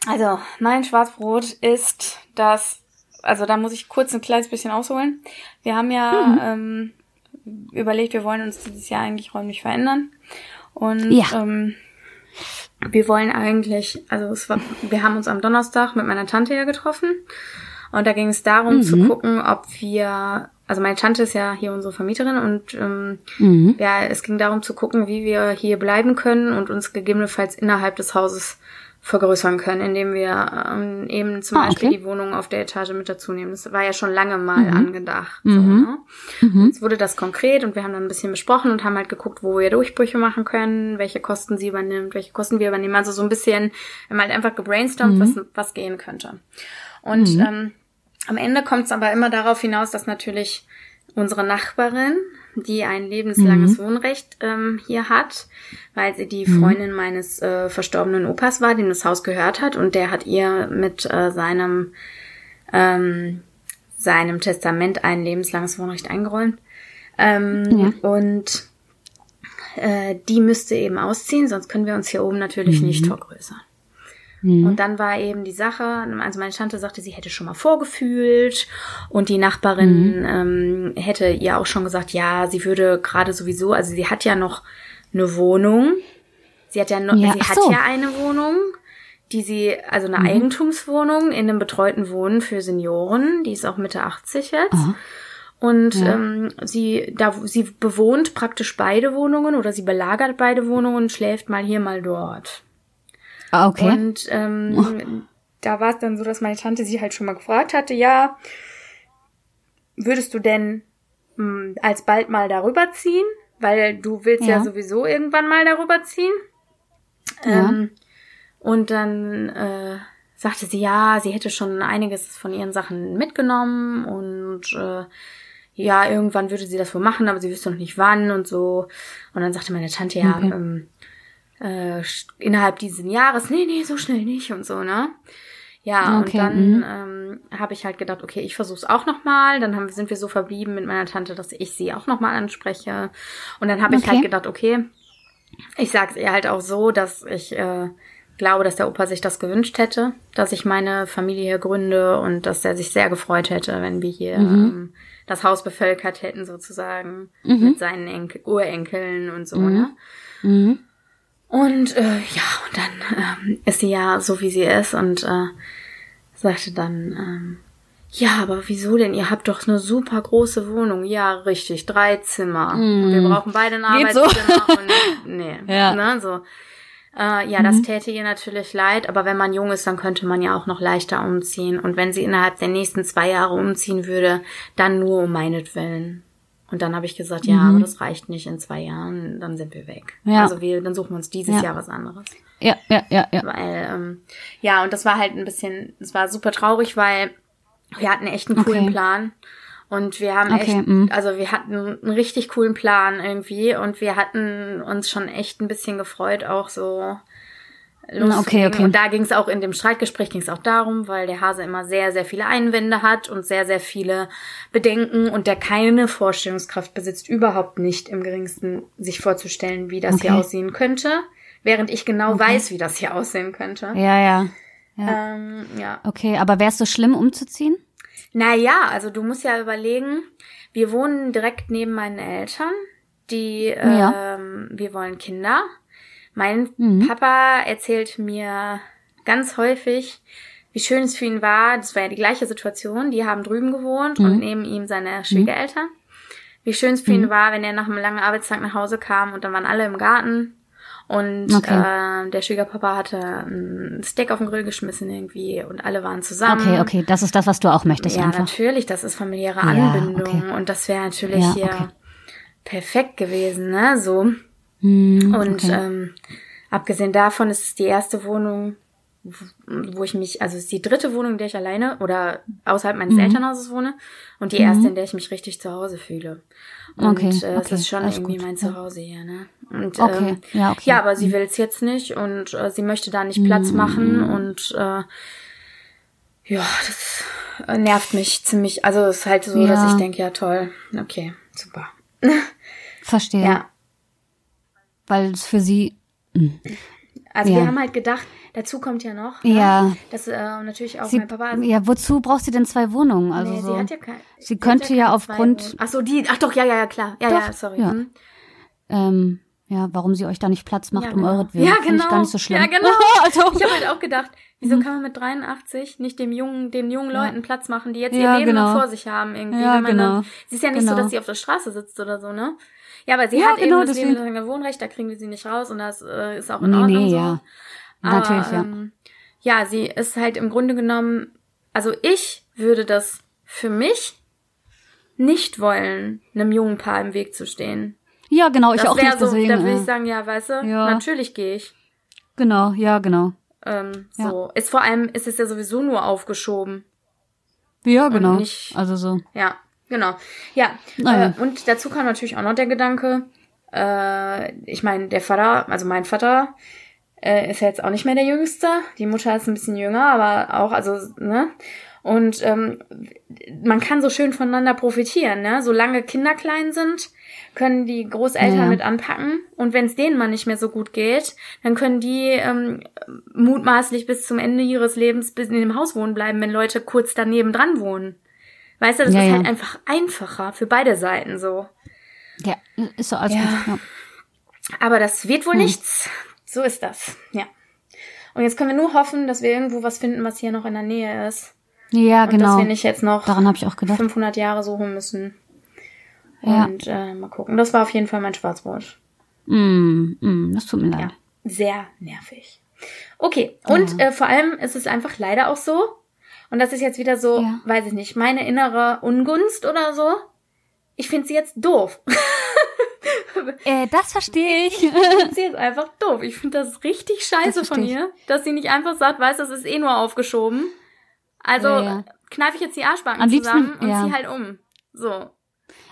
Also, mein Schwarzbrot ist das, also da muss ich kurz ein kleines bisschen ausholen. Wir haben ja ähm, überlegt, wir wollen uns dieses Jahr eigentlich räumlich verändern. Und Ja. ähm, wir wollen eigentlich, also es war, wir haben uns am Donnerstag mit meiner Tante ja getroffen. Und da ging es darum zu gucken, ob wir, also meine Tante ist ja hier unsere Vermieterin und ähm, Mhm. ja, es ging darum zu gucken, wie wir hier bleiben können und uns gegebenenfalls innerhalb des Hauses vergrößern können, indem wir ähm, eben zum Ah, Beispiel okay. die Wohnung auf der Etage mit dazu nehmen. Das war ja schon lange mal angedacht. So, Mhm. ne? Jetzt wurde das konkret und wir haben dann ein bisschen besprochen und haben halt geguckt, wo wir Durchbrüche machen können, welche Kosten sie übernimmt, welche Kosten wir übernehmen. Also so ein bisschen, wir haben halt einfach gebrainstormt, was, was gehen könnte. Und ähm, am Ende kommt es aber immer darauf hinaus, dass natürlich unsere Nachbarin, die ein lebenslanges Wohnrecht ähm, hier hat, weil sie die Freundin meines äh, verstorbenen Opas war, dem das Haus gehört hat. Und der hat ihr mit äh, seinem ähm, seinem Testament ein lebenslanges Wohnrecht eingeräumt. Ähm, Und äh, die müsste eben ausziehen, sonst können wir uns hier oben natürlich nicht vergrößern. Und dann war eben die Sache, also meine Tante sagte, sie hätte schon mal vorgefühlt und die Nachbarin ähm, hätte ihr auch schon gesagt, ja, sie würde gerade sowieso, also sie hat ja noch eine Wohnung. Sie hat ja noch, Ja, sie hat so. ja eine Wohnung, die sie, also eine Eigentumswohnung in einem betreuten Wohnen für Senioren, die ist auch Mitte 80 jetzt. Und ähm, sie, da sie bewohnt praktisch beide Wohnungen oder sie belagert beide Wohnungen, schläft mal hier, mal dort. Ah, okay. Und ähm, da war es dann so, dass meine Tante sie halt schon mal gefragt hatte, ja, würdest du denn mh, alsbald mal darüber ziehen? Weil du willst ja, Ja. sowieso irgendwann mal darüber ziehen. Ja. Ähm, und dann äh, sagte sie, ja, sie hätte schon einiges von ihren Sachen mitgenommen und äh, ja, irgendwann würde sie das wohl machen, aber sie wüsste noch nicht wann und so. Und dann sagte meine Tante, ja, Okay. ähm, äh, innerhalb dieses Jahres, nee, nee, so schnell nicht und so, ne? Ja, Okay, und dann mhm. ähm, habe ich halt gedacht, okay, ich versuch's auch nochmal. Dann haben, sind wir so verblieben mit meiner Tante, dass ich sie auch nochmal anspreche. Und dann habe ich Okay. halt gedacht, okay, ich sag's ihr halt auch so, dass ich äh, glaube, dass der Opa sich das gewünscht hätte, dass ich meine Familie hier gründe und dass er sich sehr gefreut hätte, wenn wir hier ähm, das Haus bevölkert hätten sozusagen mit seinen Enkel, Urenkeln und so. Ne? Mhm. Und äh, ja, und dann ähm, ist sie ja so, wie sie ist und äh, sagte dann, ähm, Ja, aber wieso denn? Ihr habt doch eine super große Wohnung. Ja, richtig, drei Zimmer. Mm. Wir brauchen beide ein Geht so. Arbeitszimmer und nee, Ja. ne, so. Äh, ja, das täte ihr natürlich leid, aber wenn man jung ist, dann könnte man ja auch noch leichter umziehen. Und wenn sie innerhalb der nächsten zwei Jahre umziehen würde, dann nur um meinetwillen. Und dann habe ich gesagt, ja, aber das reicht nicht in zwei Jahren, dann sind wir weg. Ja. Also wir, dann suchen wir uns dieses Ja. Jahr was anderes. Ja, ja, ja, ja. Weil, ähm, ja, und das war halt ein bisschen, es war super traurig, weil wir hatten echt einen coolen Okay. Plan. Und wir haben Okay, echt, mm. also wir hatten einen richtig coolen Plan irgendwie und wir hatten uns schon echt ein bisschen gefreut, auch so loszulegen. okay, okay. Und da ging es auch in dem Streitgespräch ging es auch darum, weil der Hase immer sehr, sehr viele Einwände hat und sehr, sehr viele Bedenken und der keine Vorstellungskraft besitzt, überhaupt nicht im geringsten sich vorzustellen, wie das hier Okay. aussehen könnte, während ich genau weiß, wie das hier aussehen könnte. Ja, ja. Ja. Ähm, ja. Okay, aber wär's so schlimm umzuziehen? Naja, also du musst ja überlegen, wir wohnen direkt neben meinen Eltern, die, Ja. ähm, wir wollen Kinder. Mein Mhm. Papa erzählt mir ganz häufig, wie schön es für ihn war. Das war ja die gleiche Situation. Die haben drüben gewohnt Mhm. und neben ihm seine Schwiegereltern. Wie schön es für ihn war, wenn er nach einem langen Arbeitstag nach Hause kam und dann waren alle im Garten. Und Okay. äh, der Schwiegerpapa hatte ein Steak auf den Grill geschmissen irgendwie und alle waren zusammen. Okay, okay, das ist das, was du auch möchtest Ja, einfach. natürlich, das ist familiäre Ja, Anbindung okay. und das wäre natürlich Ja, hier okay. perfekt gewesen, ne? So. Hm, Und okay. ähm, abgesehen davon ist es die erste Wohnung, wo- ich mich, also es ist die dritte Wohnung, in der ich alleine oder außerhalb Mhm. meines Elternhauses wohne und die erste, in der ich mich richtig zu Hause fühle. Und Okay, äh, es okay, ist schon irgendwie gut, mein. Zuhause hier, ne? Und, Okay, ähm, ja, okay. Mhm. Ja, aber sie will es jetzt nicht und äh, sie möchte da nicht Platz machen und äh, ja, das nervt mich ziemlich. Also es ist halt so, dass Ja. ich denke, ja toll, okay, super. Verstehe. Ja. Weil es für sie. Also Ja. wir haben halt gedacht, dazu kommt ja noch, ne, Ja. dass äh, natürlich auch sie mein Papa. ja, wozu braucht sie denn zwei Wohnungen? Also nee, so. sie hat ja kein, sie hat könnte ja keine aufgrund- Ach so, die. Ach doch, ja, ja, ja, klar. Ja, Doch, ja, sorry. ja. Hm. ähm, ja, warum sie euch da nicht Platz macht Ja, um genau. euretwillen. Ja, Finde genau. ich gar nicht so schlimm. Ja, genau. also, Ich habe halt auch gedacht, wieso kann man mit 83 nicht dem jungen, den jungen Leuten Platz machen, die jetzt Ja, ihr Leben genau. noch vor sich haben irgendwie. Ja, man genau. Sie ist ja nicht so, Genau. dass sie auf der Straße sitzt oder so, ne? Ja, aber sie Ja, hat genau, eben das deswegen. lebenslange Wohnrecht, da kriegen wir sie nicht raus und das äh, ist auch in Nee, Ordnung nee, so. ja. Aber, Natürlich, ja. Ähm, ja, sie ist halt im Grunde genommen, also ich würde das für mich nicht wollen, einem jungen Paar im Weg zu stehen. ja, genau, ich Das auch nicht so, deswegen. da würde äh, ich sagen, ja, weißt du, Ja. natürlich gehe ich. genau, ja, genau. Ähm, Ja. so. Ist vor allem, ist es ja sowieso nur aufgeschoben. Ja, genau. nicht- also so. Ja, genau. Ja. Naja. Äh, und dazu kam natürlich auch noch der Gedanke, äh, ich meine, der Vater, also mein Vater, äh, ist ja jetzt auch nicht mehr der Jüngste. Die Mutter ist ein bisschen jünger, aber auch, also, ne? Und ähm, man kann so schön voneinander profitieren, ne? Solange Kinder klein sind, können die Großeltern Ja. mit anpacken. Und wenn es denen mal nicht mehr so gut geht, dann können die ähm, mutmaßlich bis zum Ende ihres Lebens bis in dem Haus wohnen bleiben, wenn Leute kurz daneben dran wohnen. Weißt du, das Ja, ist ja. halt einfach einfacher für beide Seiten so. Ja, ist so alles Ja. gut. Ja. Aber das wird Hm. wohl nichts. So ist das. Ja. Und jetzt können wir nur hoffen, dass wir irgendwo was finden, was hier noch in der Nähe ist. Ja, Und genau. dass wir nicht jetzt noch Daran ich auch gedacht. 500 Jahre suchen müssen. Ja. Und äh, mal gucken. Das war auf jeden Fall mein Schwarzbrot. Mm, mm, das tut mir leid. Ja. Sehr nervig. Okay. Und äh, vor allem ist es einfach leider auch so. Und das ist jetzt wieder so, Ja. weiß ich nicht, meine innere Ungunst oder so. Ich finde sie jetzt doof. Äh, das verstehe ich. finde sie jetzt einfach doof. Ich finde das richtig scheiße Das von ich. ihr, dass sie nicht einfach sagt, weißt du, das ist eh nur aufgeschoben. Also Ja, ja. kneife ich jetzt die Arschbacken liebsten- zusammen und ja. zieh halt um. So.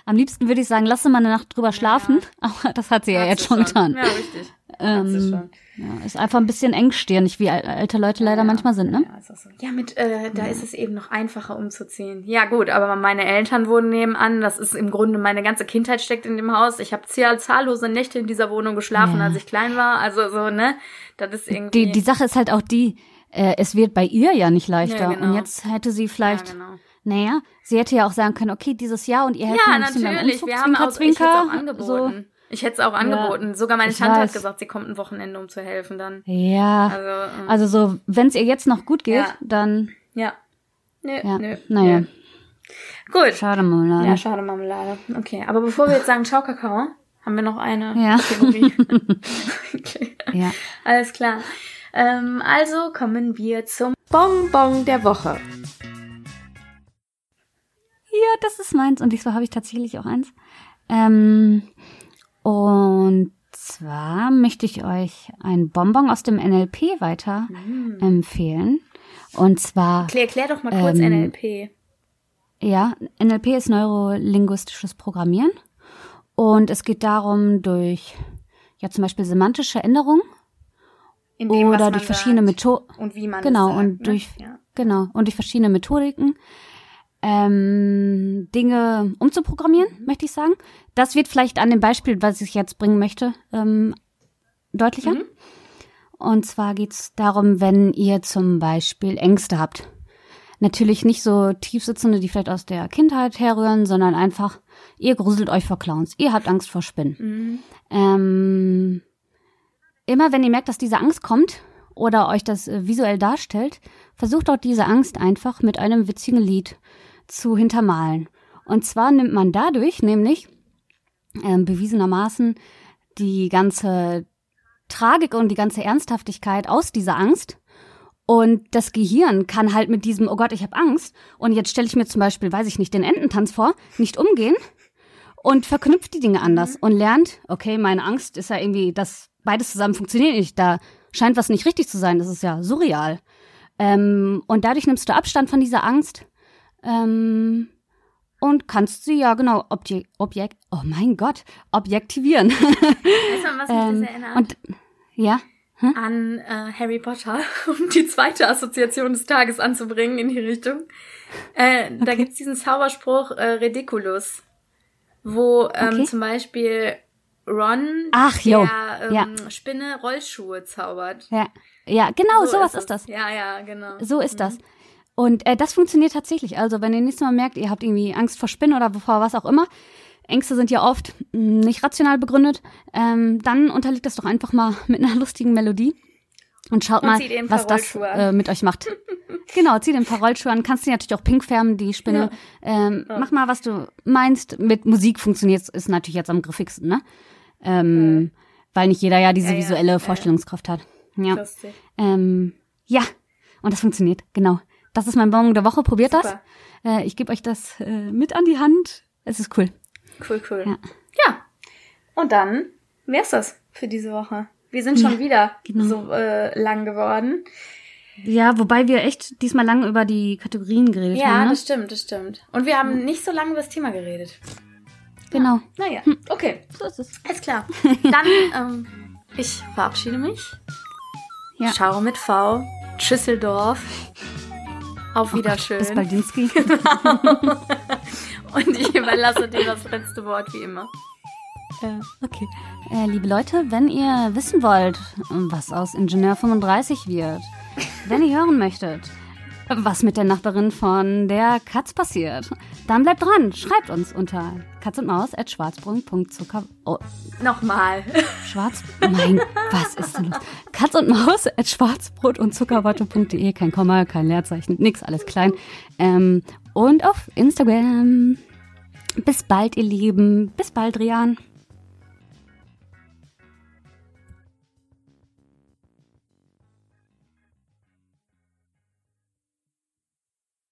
Am liebsten würde ich sagen, lass sie mal eine Nacht drüber schlafen. Aber das hat sie ja Hat jetzt sie schon getan. Ja, richtig. Hat sie Ähm, schon. Ja, ist einfach ein bisschen engstirnig, wie al- alte Leute leider manchmal sind, ne? Ja, ist auch so. ja mit, äh, da ist es eben noch einfacher umzuziehen. Ja gut, aber meine Eltern wohnen nebenan. Das ist im Grunde meine ganze Kindheit steckt in dem Haus. Ich habe zahl zahllose Nächte in dieser Wohnung geschlafen, Ja. als ich klein war. Also so ne, das ist irgendwie. Die, die Sache ist halt auch die, äh, es wird bei ihr ja nicht leichter. Ja, genau. Und jetzt hätte sie vielleicht, ja, genau. naja, sie hätte ja auch sagen können, okay, dieses Jahr und ihr mir Ja, ein bisschen beim natürlich. Umzug, Wir haben Zwinker, auch, ich auch angeboten. Ich hätte es auch angeboten. Sogar meine Tante hat weiß. gesagt, sie kommt ein Wochenende, um zu helfen dann. Ja, Also, ähm, also so, wenn es ihr jetzt noch gut geht, Ja. dann ja. Nö, Ja, nö. naja. Nö. Gut. Schade Marmelade. Ja, schade Marmelade. Okay, aber bevor wir jetzt sagen Ciao Kakao, haben wir noch eine Ja. Kategorie. okay. ja. Alles klar. Ähm, also kommen wir zum Bonbon der Woche. Ja, das ist meins und diesmal habe ich tatsächlich auch eins. Ähm, und zwar möchte ich euch ein Bonbon aus dem NLP weiter empfehlen. Und zwar, Klär, klär doch mal kurz Ähm, NLP. ja, NLP ist neurolinguistisches Programmieren. Und es geht darum, durch, ja, zum Beispiel semantische Änderungen dem, oder durch verschiedene Methoden. Und wie man Genau, sagt, und ne? durch, Ja. genau, und durch verschiedene Methodiken ähm, Dinge umzuprogrammieren, möchte ich sagen. Das wird vielleicht an dem Beispiel, was ich jetzt bringen möchte, ähm, deutlicher. Mhm. Und zwar geht's darum, wenn ihr zum Beispiel Ängste habt. Natürlich nicht so tiefsitzende, die vielleicht aus der Kindheit herrühren, sondern einfach, ihr gruselt euch vor Clowns, ihr habt Angst vor Spinnen. Mhm. Ähm, immer wenn ihr merkt, dass diese Angst kommt oder euch das äh, visuell darstellt, versucht auch diese Angst einfach mit einem witzigen Lied zu hintermalen. Und zwar nimmt man dadurch nämlich ähm, bewiesenermaßen die ganze Tragik und die ganze Ernsthaftigkeit aus dieser Angst. Und das Gehirn kann halt mit diesem, oh Gott, ich habe Angst. Und jetzt stelle ich mir zum Beispiel, weiß ich nicht, den Ententanz vor, nicht umgehen und verknüpft die Dinge anders und lernt, okay, meine Angst ist ja irgendwie, dass beides zusammen funktioniert nicht. Da scheint was nicht richtig zu sein. Das ist ja surreal. Ähm, und dadurch nimmst du Abstand von dieser Angst ähm, und kannst sie ja genau Objekt, Objekt, oh mein Gott, objektivieren. Weißt du, was mich ähm, das erinnert? und ja, an äh, Harry Potter, um die zweite Assoziation des Tages anzubringen in die Richtung. Äh, Da gibt's diesen Zauberspruch äh, Ridiculous, wo ähm, Okay. zum Beispiel Ron Ach, der ähm, ja. Spinne Rollschuhe zaubert. ja, ja, genau, So sowas es. ist das. Ja, ja, genau. So ist das. Und äh, das funktioniert tatsächlich. Also wenn ihr nächstes Mal merkt, ihr habt irgendwie Angst vor Spinnen oder vor was auch immer, Ängste sind ja oft mh, nicht rational begründet, ähm, dann unterliegt das doch einfach mal mit einer lustigen Melodie und schaut Und mal, was das äh, mit euch macht. genau, zieht ein paar Rollschuhe an, kannst du natürlich auch pink färben, die Spinne. Ähm, Mach mal, was du meinst. Mit Musik funktioniert ist natürlich jetzt am griffigsten, ne? Ähm, Weil nicht jeder ja diese Ja, ja, visuelle ja, ja. Vorstellungskraft hat. Ja. Ähm, ja, und das funktioniert, genau. Das ist mein Bonbon der Woche. Probiert Super. das. Äh, ich gebe euch das äh, mit an die Hand. Es ist cool. Cool, cool. Ja. Ja. Und dann wär's das für diese Woche. Wir sind schon wieder genau. so äh, lang geworden. Ja, wobei wir echt diesmal lange über die Kategorien geredet Ja, haben. Ne? das stimmt, das stimmt. Und wir haben nicht so lange über das Thema geredet. Genau. Naja, okay. So ist es. Alles klar. Dann, ähm, ich verabschiede mich. Ja. Ciao mit V. Tschüsseldorf. Auf Wiederschön. Bis Baldinski. Und ich überlasse dir das letzte Wort wie immer. Äh, okay. Äh, liebe Leute, wenn ihr wissen wollt, was aus Ingenieur 35 wird, wenn ihr hören möchtet, was mit der Nachbarin von der Katz passiert, dann bleibt dran. Schreibt uns unter katzundmaus.schwarzbrunn.zucker... Oh, Nochmal. Schwarz... Mein, was ist denn los? Katz und Maus at schwarzbrot und Zuckerwatte.de. Kein Komma, kein Leerzeichen, nix, alles klein. Ähm, und auf Instagram. Bis bald, ihr Lieben. Bis bald, Rian.